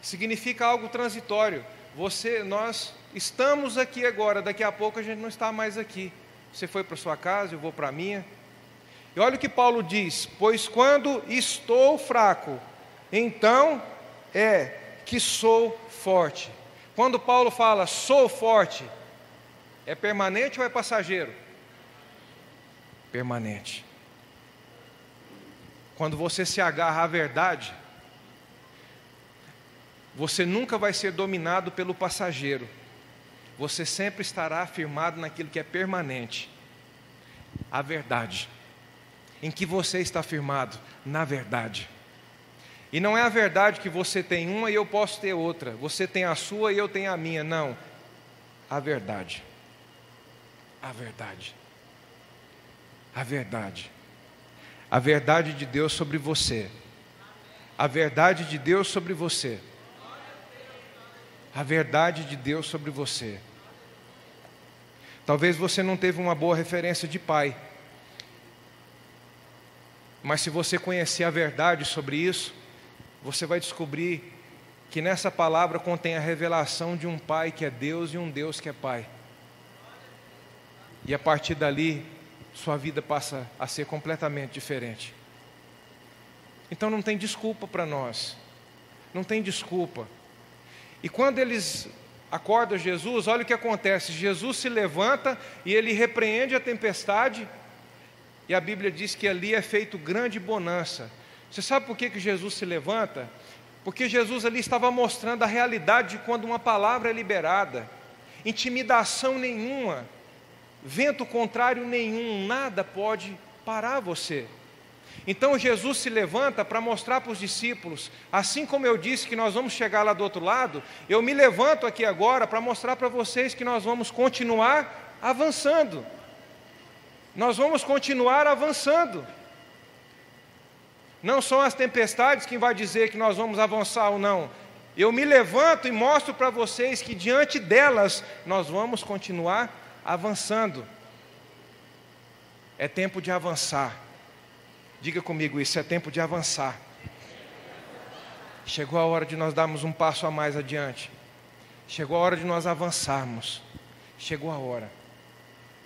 significa algo transitório. Você, nós estamos aqui agora, daqui a pouco a gente não está mais aqui. Você foi para sua casa, eu vou para a minha. E olha o que Paulo diz: Pois quando estou fraco, então é que sou forte. Quando Paulo fala sou forte, é permanente ou é passageiro? Permanente. Quando você se agarra à verdade, você nunca vai ser dominado pelo passageiro. Você sempre estará afirmado naquilo que é permanente. A verdade. Em que você está firmado? Na verdade. E não é a verdade que você tem uma e eu posso ter outra, você tem a sua e eu tenho a minha, não. A verdade. A verdade. A verdade. A verdade de Deus sobre você. A verdade de Deus sobre você. A verdade de Deus sobre você. Talvez você não teve uma boa referência de pai. Mas se você conhecer a verdade sobre isso, você vai descobrir que nessa palavra contém a revelação de um Pai que é Deus e um Deus que é Pai. E a partir dali, sua vida passa a ser completamente diferente. Então não tem desculpa para nós. Não tem desculpa. E quando eles acordam Jesus, olha o que acontece: Jesus se levanta e ele repreende a tempestade, e a Bíblia diz que ali é feito grande bonança. Você sabe por que, que Jesus se levanta? Porque Jesus ali estava mostrando a realidade de quando uma palavra é liberada, intimidação nenhuma, vento contrário nenhum, nada pode parar você. Então Jesus se levanta para mostrar para os discípulos, assim como eu disse que nós vamos chegar lá do outro lado, eu me levanto aqui agora para mostrar para vocês que nós vamos continuar avançando. Nós vamos continuar avançando. Não são as tempestades que vai dizer que nós vamos avançar ou não. Eu me levanto e mostro para vocês que diante delas nós vamos continuar avançando. É tempo de avançar. Diga comigo isso, é tempo de avançar. Chegou a hora de nós darmos um passo a mais adiante. Chegou a hora de nós avançarmos. Chegou a hora.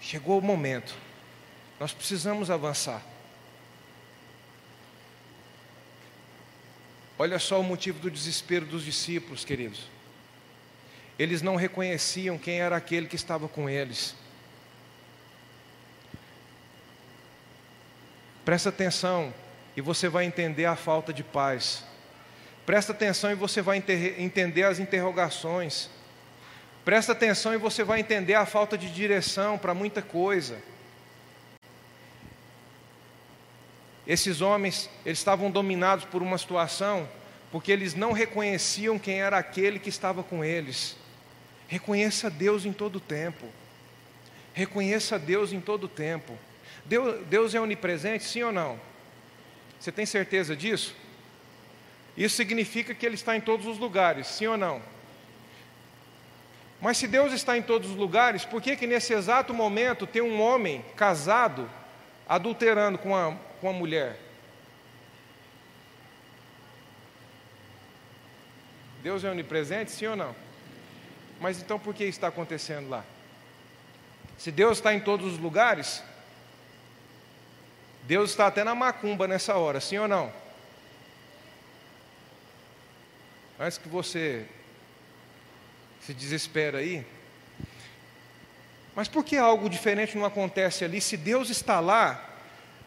Chegou o momento. Nós precisamos avançar. Olha só o motivo do desespero dos discípulos, queridos. Eles não reconheciam quem era aquele que estava com eles. Presta atenção e você vai entender a falta de paz. Presta atenção e você vai entender as interrogações. Presta atenção e você vai entender a falta de direção para muita coisa. Esses homens, eles estavam dominados por uma situação porque eles não reconheciam quem era aquele que estava com eles. Reconheça Deus em todo o tempo. Reconheça Deus em todo o tempo. Deus, Deus é onipresente, sim ou não? Você tem certeza disso? Isso significa que Ele está em todos os lugares, sim ou não? Mas se Deus está em todos os lugares, por que que nesse exato momento tem um homem casado adulterando com a, com a mulher? Deus é onipresente, sim ou não? Mas então por que está acontecendo lá? Se Deus está em todos os lugares, Deus está até na macumba nessa hora, sim ou não? Antes que você se desespera aí. Mas por que algo diferente não acontece ali? Se Deus está lá,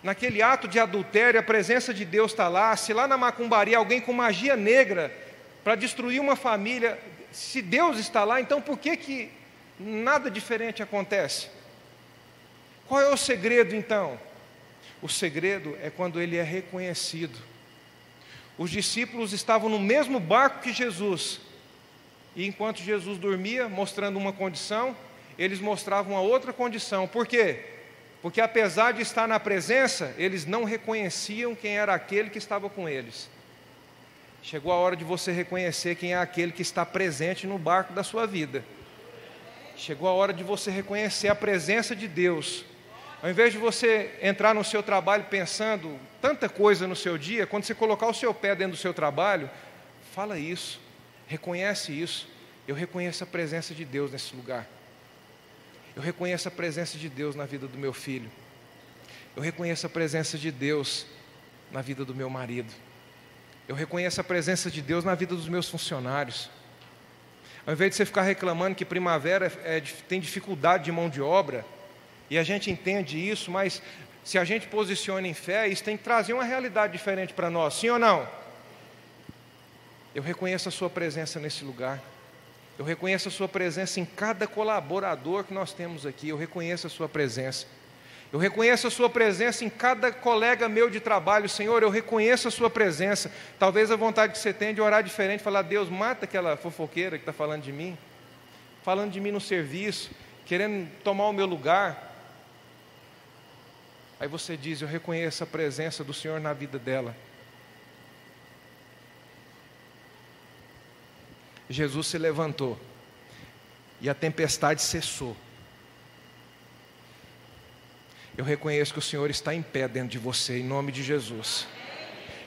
naquele ato de adultério, a presença de Deus está lá, se lá na macumbaria alguém com magia negra para destruir uma família, se Deus está lá, então por que, que nada diferente acontece? Qual é o segredo então? O segredo é quando ele é reconhecido. Os discípulos estavam no mesmo barco que Jesus, e enquanto Jesus dormia, mostrando uma condição, eles mostravam a outra condição. Por quê? Porque apesar de estar na presença, eles não reconheciam quem era aquele que estava com eles. Chegou a hora de você reconhecer quem é aquele que está presente no barco da sua vida. Chegou a hora de você reconhecer a presença de Deus. Ao invés de você entrar no seu trabalho pensando tanta coisa no seu dia, quando você colocar o seu pé dentro do seu trabalho, fala isso. Reconhece isso. Eu reconheço a presença de Deus nesse lugar. Eu reconheço a presença de Deus na vida do meu filho. Eu reconheço a presença de Deus na vida do meu marido. Eu reconheço a presença de Deus na vida dos meus funcionários. Ao invés de você ficar reclamando que primavera é, tem dificuldade de mão de obra, e a gente entende isso, mas se a gente posiciona em fé, isso tem que trazer uma realidade diferente para nós, sim ou não? Eu reconheço a Sua presença nesse lugar. Eu reconheço a Sua presença em cada colaborador que nós temos aqui. Eu reconheço a Sua presença. Eu reconheço a Sua presença em cada colega meu de trabalho, Senhor. Eu reconheço a Sua presença. Talvez a vontade que você tem de orar diferente, falar: Deus, mata aquela fofoqueira que está falando de mim, falando de mim no serviço, querendo tomar o meu lugar. Aí você diz: Eu reconheço a presença do Senhor na vida dela. Jesus se levantou e a tempestade cessou. Eu reconheço que o Senhor está em pé dentro de você, em nome de Jesus.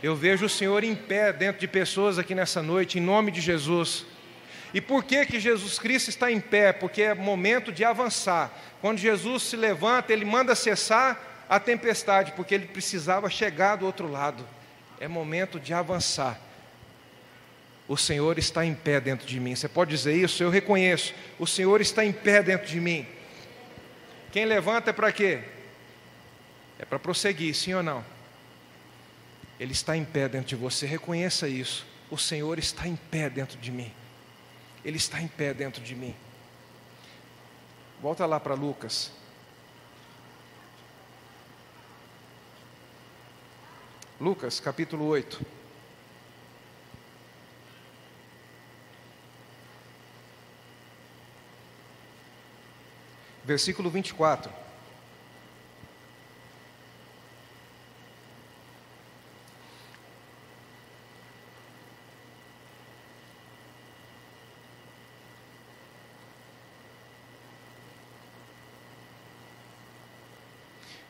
Eu vejo o Senhor em pé dentro de pessoas aqui nessa noite, em nome de Jesus. E por que que Jesus Cristo está em pé? Porque é momento de avançar. Quando Jesus se levanta, ele manda cessar a tempestade, porque ele precisava chegar do outro lado. É momento de avançar o Senhor está em pé dentro de mim. Você pode dizer isso? Eu reconheço. O Senhor está em pé dentro de mim. Quem levanta é para quê? É para prosseguir, sim ou não? Ele está em pé dentro de você. Reconheça isso. O Senhor está em pé dentro de mim. Ele está em pé dentro de mim. Volta lá para Lucas. Lucas capítulo 8. versículo 24.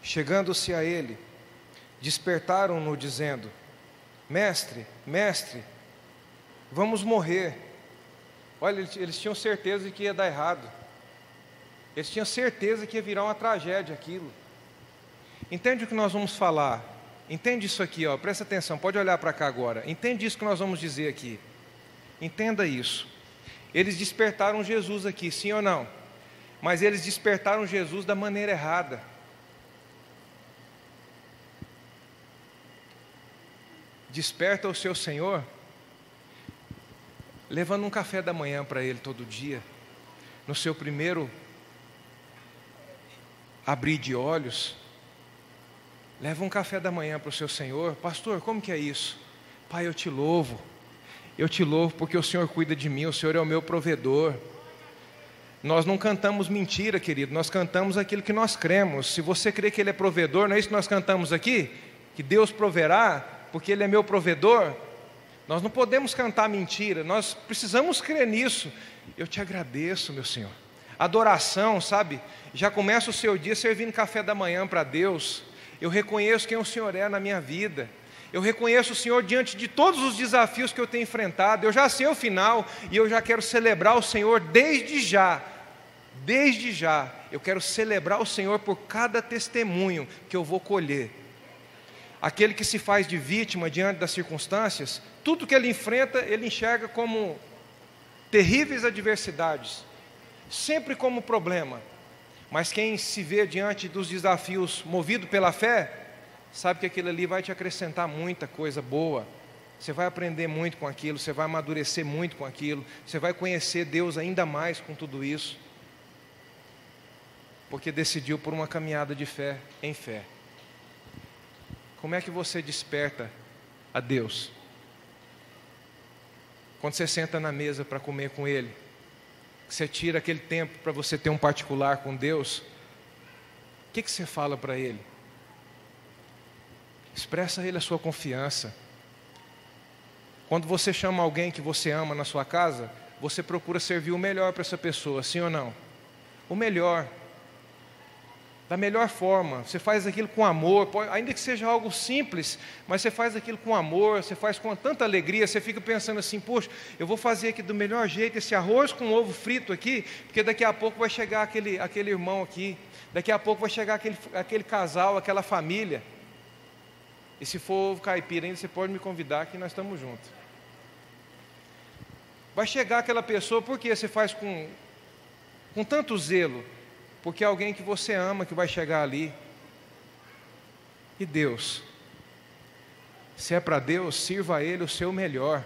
Chegando-se a ele, despertaram-no, dizendo: Mestre, mestre, vamos morrer. Olha, eles tinham certeza de que ia dar errado. Eles tinham certeza que ia virar uma tragédia aquilo. Entende o que nós vamos falar? Entende isso aqui, ó, presta atenção, pode olhar para cá agora. Entende isso que nós vamos dizer aqui. Entenda isso. Eles despertaram Jesus aqui, sim ou não? Mas eles despertaram Jesus da maneira errada. Desperta o seu Senhor, levando um café da manhã para ele todo dia, no seu primeiro abrir de olhos, leva um café da manhã para o seu Senhor, pastor, como que é isso? Pai, eu te louvo, eu te louvo porque o Senhor cuida de mim, o Senhor é o meu provedor. Nós não cantamos mentira, querido, nós cantamos aquilo que nós cremos. Se você crê que Ele é provedor, não é isso que nós cantamos aqui? Que Deus proverá, porque Ele é meu provedor. Nós não podemos cantar mentira, nós precisamos crer nisso. Eu te agradeço, meu Senhor. Adoração, sabe? Já começa o seu dia servindo café da manhã para Deus. Eu reconheço quem o Senhor é na minha vida. Eu reconheço o Senhor diante de todos os desafios que eu tenho enfrentado. Eu já sei o final e eu já quero celebrar o Senhor desde já. Desde já. Eu quero celebrar o Senhor por cada testemunho que eu vou colher. Aquele que se faz de vítima diante das circunstâncias, tudo que ele enfrenta, ele enxerga como terríveis adversidades, sempre como problema. Mas quem se vê diante dos desafios movido pela fé, sabe que aquilo ali vai te acrescentar muita coisa boa. Você vai aprender muito com aquilo, você vai amadurecer muito com aquilo, você vai conhecer Deus ainda mais com tudo isso. Porque decidiu por uma caminhada de fé em fé. Como é que você desperta a Deus? Quando você senta na mesa para comer com Ele, você tira aquele tempo para você ter um particular com Deus, o que, que você fala para Ele? Expressa a Ele a sua confiança. Quando você chama alguém que você ama na sua casa, você procura servir o melhor para essa pessoa, sim ou não? O melhor da melhor forma. Você faz aquilo com amor, ainda que seja algo simples, mas você faz aquilo com amor, você faz com tanta alegria, você fica pensando assim: poxa, eu vou fazer aqui do melhor jeito esse arroz com ovo frito aqui, porque daqui a pouco vai chegar aquele, aquele irmão aqui, daqui a pouco vai chegar aquele, aquele casal, aquela família. E se for ovo caipira ainda, você pode me convidar que nós estamos juntos. Vai chegar aquela pessoa, porque você faz com, com tanto zelo, porque é alguém que você ama que vai chegar ali. E Deus, se é para Deus, sirva a Ele o seu melhor.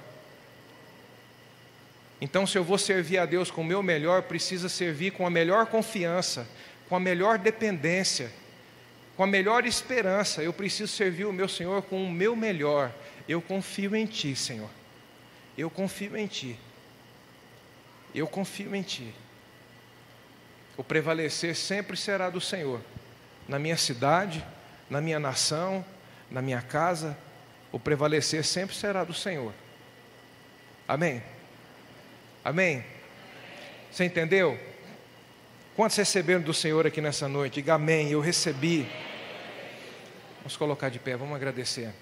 Então, se eu vou servir a Deus com o meu melhor, precisa servir com a melhor confiança, com a melhor dependência, com a melhor esperança. Eu preciso servir o meu Senhor com o meu melhor. Eu confio em Ti, Senhor. Eu confio em Ti. Eu confio em Ti. O prevalecer sempre será do Senhor. Na minha cidade, na minha nação, na minha casa, o prevalecer sempre será do Senhor. Amém? Amém? Você entendeu? Quantos receberam do Senhor aqui nessa noite? Diga amém, eu recebi. Vamos colocar de pé, vamos agradecer.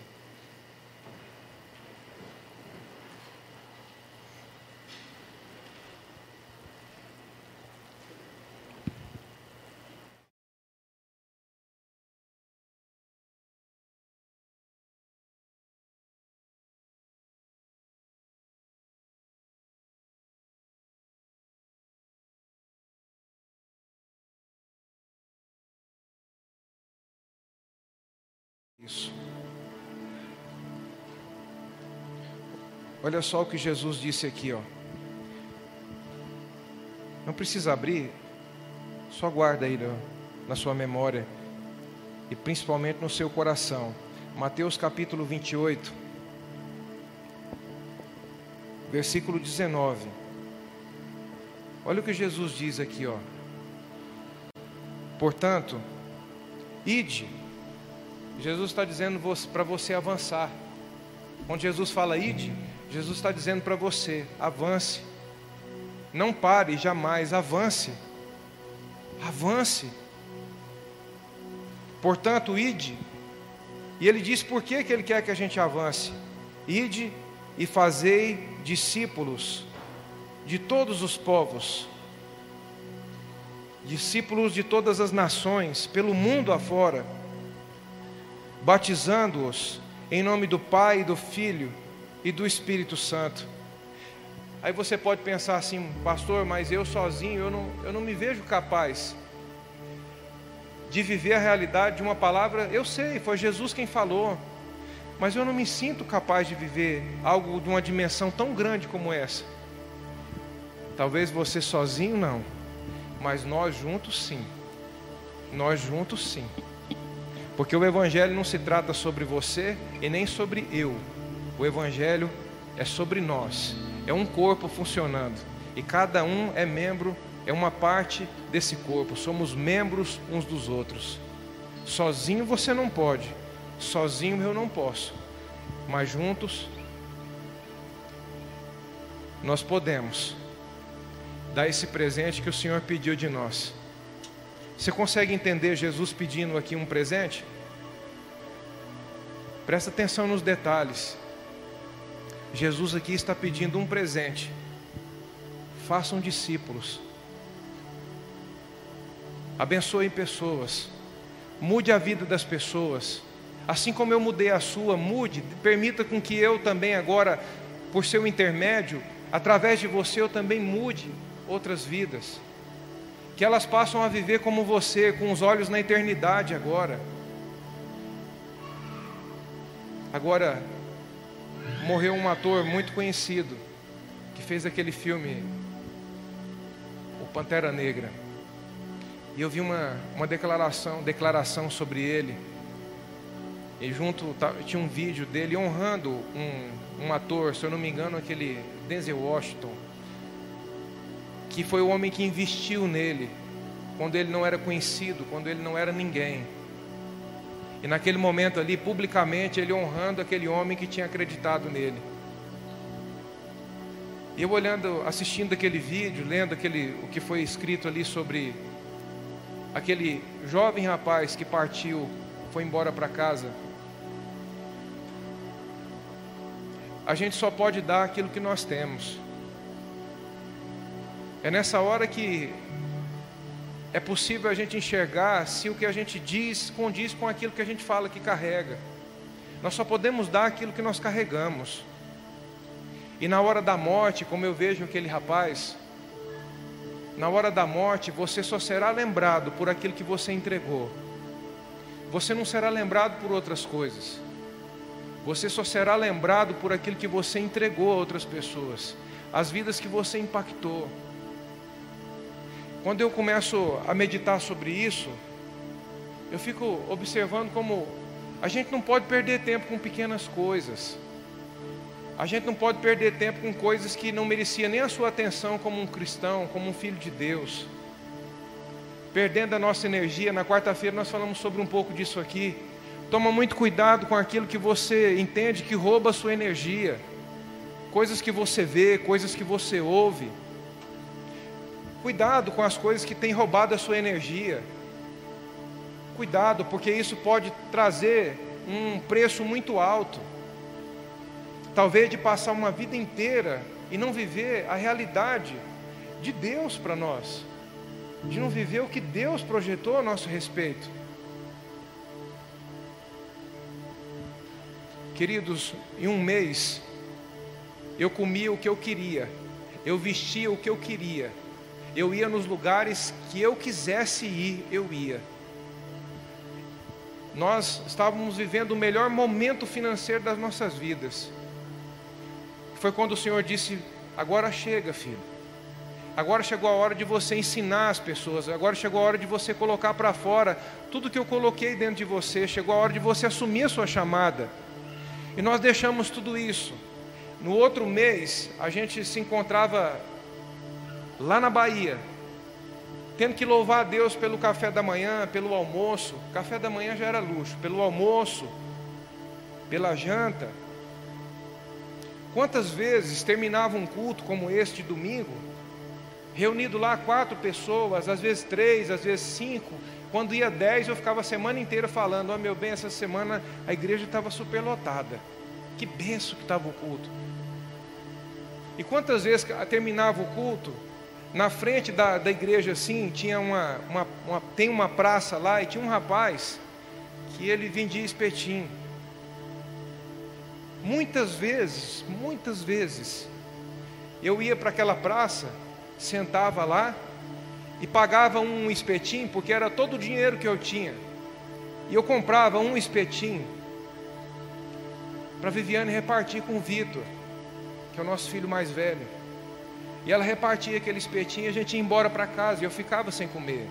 Isso. Olha só o que Jesus disse aqui, ó. Não precisa abrir, só guarda aí na sua memória e principalmente no seu coração. Mateus capítulo 28, versículo 19. Olha o que Jesus diz aqui, ó. Portanto, ide Jesus está dizendo para você avançar. Quando Jesus fala ide, Jesus está dizendo para você: avance. Não pare jamais, avance. Avance. Portanto, ide. E ele diz por que, que ele quer que a gente avance. Ide e fazei discípulos de todos os povos, discípulos de todas as nações, pelo mundo afora batizando-os em nome do Pai, do Filho e do Espírito Santo. Aí você pode pensar assim, pastor, mas eu sozinho, eu não, eu não me vejo capaz de viver a realidade de uma palavra. Eu sei, foi Jesus quem falou, mas eu não me sinto capaz de viver algo de uma dimensão tão grande como essa. Talvez você sozinho não, mas nós juntos sim. Nós juntos sim. Porque o Evangelho não se trata sobre você e nem sobre eu. O Evangelho é sobre nós. É um corpo funcionando. E cada um é membro, é uma parte desse corpo. Somos membros uns dos outros. Sozinho você não pode. Sozinho eu não posso. Mas juntos nós podemos dar esse presente que o Senhor pediu de nós. Você consegue entender Jesus pedindo aqui um presente? Presta atenção nos detalhes. Jesus aqui está pedindo um presente. Façam discípulos. Abençoem pessoas. Mude a vida das pessoas. Assim como eu mudei a sua, mude, permita com que eu também agora, por seu intermédio, através de você eu também mude outras vidas que elas passam a viver como você, com os olhos na eternidade agora. Agora, morreu um ator muito conhecido, que fez aquele filme, O Pantera Negra. E eu vi uma, uma declaração, declaração sobre ele. E junto tinha um vídeo dele honrando um, um ator, se eu não me engano, aquele Denzel Washington que foi o homem que investiu nele, quando ele não era conhecido, quando ele não era ninguém. E naquele momento ali, publicamente, ele honrando aquele homem que tinha acreditado nele. E eu olhando, assistindo aquele vídeo, lendo aquele, o que foi escrito ali sobre aquele jovem rapaz que partiu, foi embora para casa. A gente só pode dar aquilo que nós temos. É nessa hora que é possível a gente enxergar se o que a gente diz condiz com aquilo que a gente fala que carrega. Nós só podemos dar aquilo que nós carregamos. E na hora da morte, como eu vejo aquele rapaz, na hora da morte você só será lembrado por aquilo que você entregou. Você não será lembrado por outras coisas. Você só será lembrado por aquilo que você entregou a outras pessoas, as vidas que você impactou. Quando eu começo a meditar sobre isso, eu fico observando como a gente não pode perder tempo com pequenas coisas. A gente não pode perder tempo com coisas que não merecia nem a sua atenção como um cristão, como um filho de Deus. Perdendo a nossa energia, na quarta-feira nós falamos sobre um pouco disso aqui. Toma muito cuidado com aquilo que você entende que rouba a sua energia. Coisas que você vê, coisas que você ouve. Cuidado com as coisas que têm roubado a sua energia. Cuidado, porque isso pode trazer um preço muito alto. Talvez de passar uma vida inteira e não viver a realidade de Deus para nós, de não viver o que Deus projetou a nosso respeito. Queridos, em um mês, eu comia o que eu queria, eu vestia o que eu queria, eu ia nos lugares que eu quisesse ir, eu ia. Nós estávamos vivendo o melhor momento financeiro das nossas vidas. Foi quando o Senhor disse: Agora chega, filho. Agora chegou a hora de você ensinar as pessoas. Agora chegou a hora de você colocar para fora tudo que eu coloquei dentro de você. Chegou a hora de você assumir a sua chamada. E nós deixamos tudo isso. No outro mês, a gente se encontrava lá na Bahia, tendo que louvar a Deus pelo café da manhã, pelo almoço. Café da manhã já era luxo, pelo almoço, pela janta. Quantas vezes terminava um culto como este domingo, reunido lá quatro pessoas, às vezes três, às vezes cinco. Quando ia dez, eu ficava a semana inteira falando: Ó oh, meu bem, essa semana a igreja estava superlotada. Que benção que estava o culto. E quantas vezes terminava o culto, na frente da, da igreja assim, tinha uma, uma, uma, tem uma praça lá e tinha um rapaz que ele vendia espetinho. Muitas vezes, muitas vezes, eu ia para aquela praça, sentava lá e pagava um espetinho, porque era todo o dinheiro que eu tinha. E eu comprava um espetinho para Viviane repartir com o Vitor, que é o nosso filho mais velho. E ela repartia aquele espetinho e a gente ia embora para casa e eu ficava sem comer.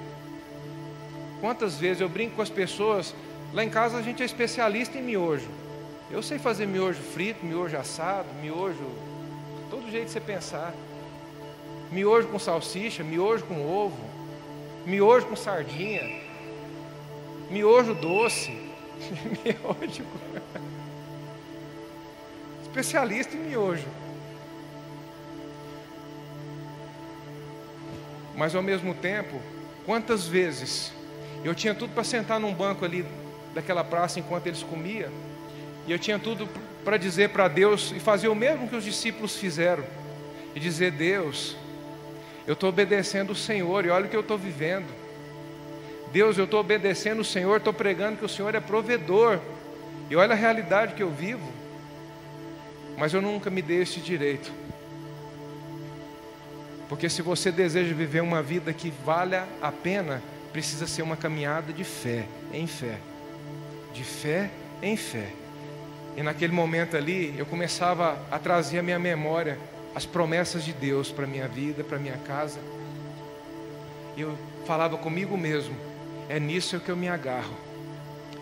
Quantas vezes eu brinco com as pessoas, lá em casa a gente é especialista em miojo. Eu sei fazer miojo frito, miojo assado, miojo, todo jeito que você pensar. Miojo com salsicha, miojo com ovo, miojo com sardinha, miojo doce, miojo. Especialista em miojo. Mas ao mesmo tempo, quantas vezes eu tinha tudo para sentar num banco ali daquela praça enquanto eles comiam, e eu tinha tudo para dizer para Deus e fazer o mesmo que os discípulos fizeram, e dizer: Deus, eu estou obedecendo o Senhor e olha o que eu estou vivendo. Deus, eu estou obedecendo o Senhor, estou pregando que o Senhor é provedor, e olha a realidade que eu vivo, mas eu nunca me dei esse direito. Porque se você deseja viver uma vida que valha a pena, precisa ser uma caminhada de fé em fé. De fé em fé. E naquele momento ali, eu começava a trazer à minha memória as promessas de Deus para minha vida, para minha casa. E eu falava comigo mesmo: é nisso que eu me agarro,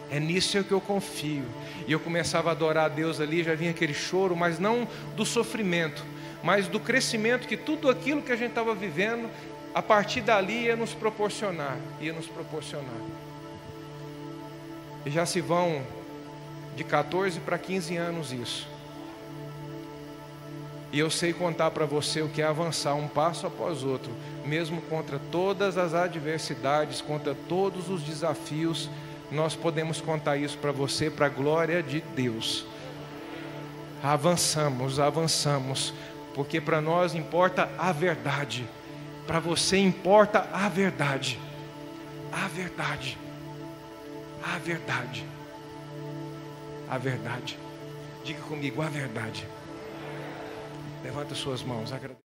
é nisso que eu confio. E eu começava a adorar a Deus ali, já vinha aquele choro, mas não do sofrimento, mas do crescimento que tudo aquilo que a gente estava vivendo, a partir dali ia nos proporcionar, ia nos proporcionar. E já se vão de 14 para 15 anos isso. E eu sei contar para você o que é avançar um passo após outro, mesmo contra todas as adversidades, contra todos os desafios, nós podemos contar isso para você, para a glória de Deus. Avançamos, avançamos, porque para nós importa a verdade, para você importa a verdade, a verdade, a verdade, a verdade. Diga comigo a verdade. Levanta suas mãos, agradeça.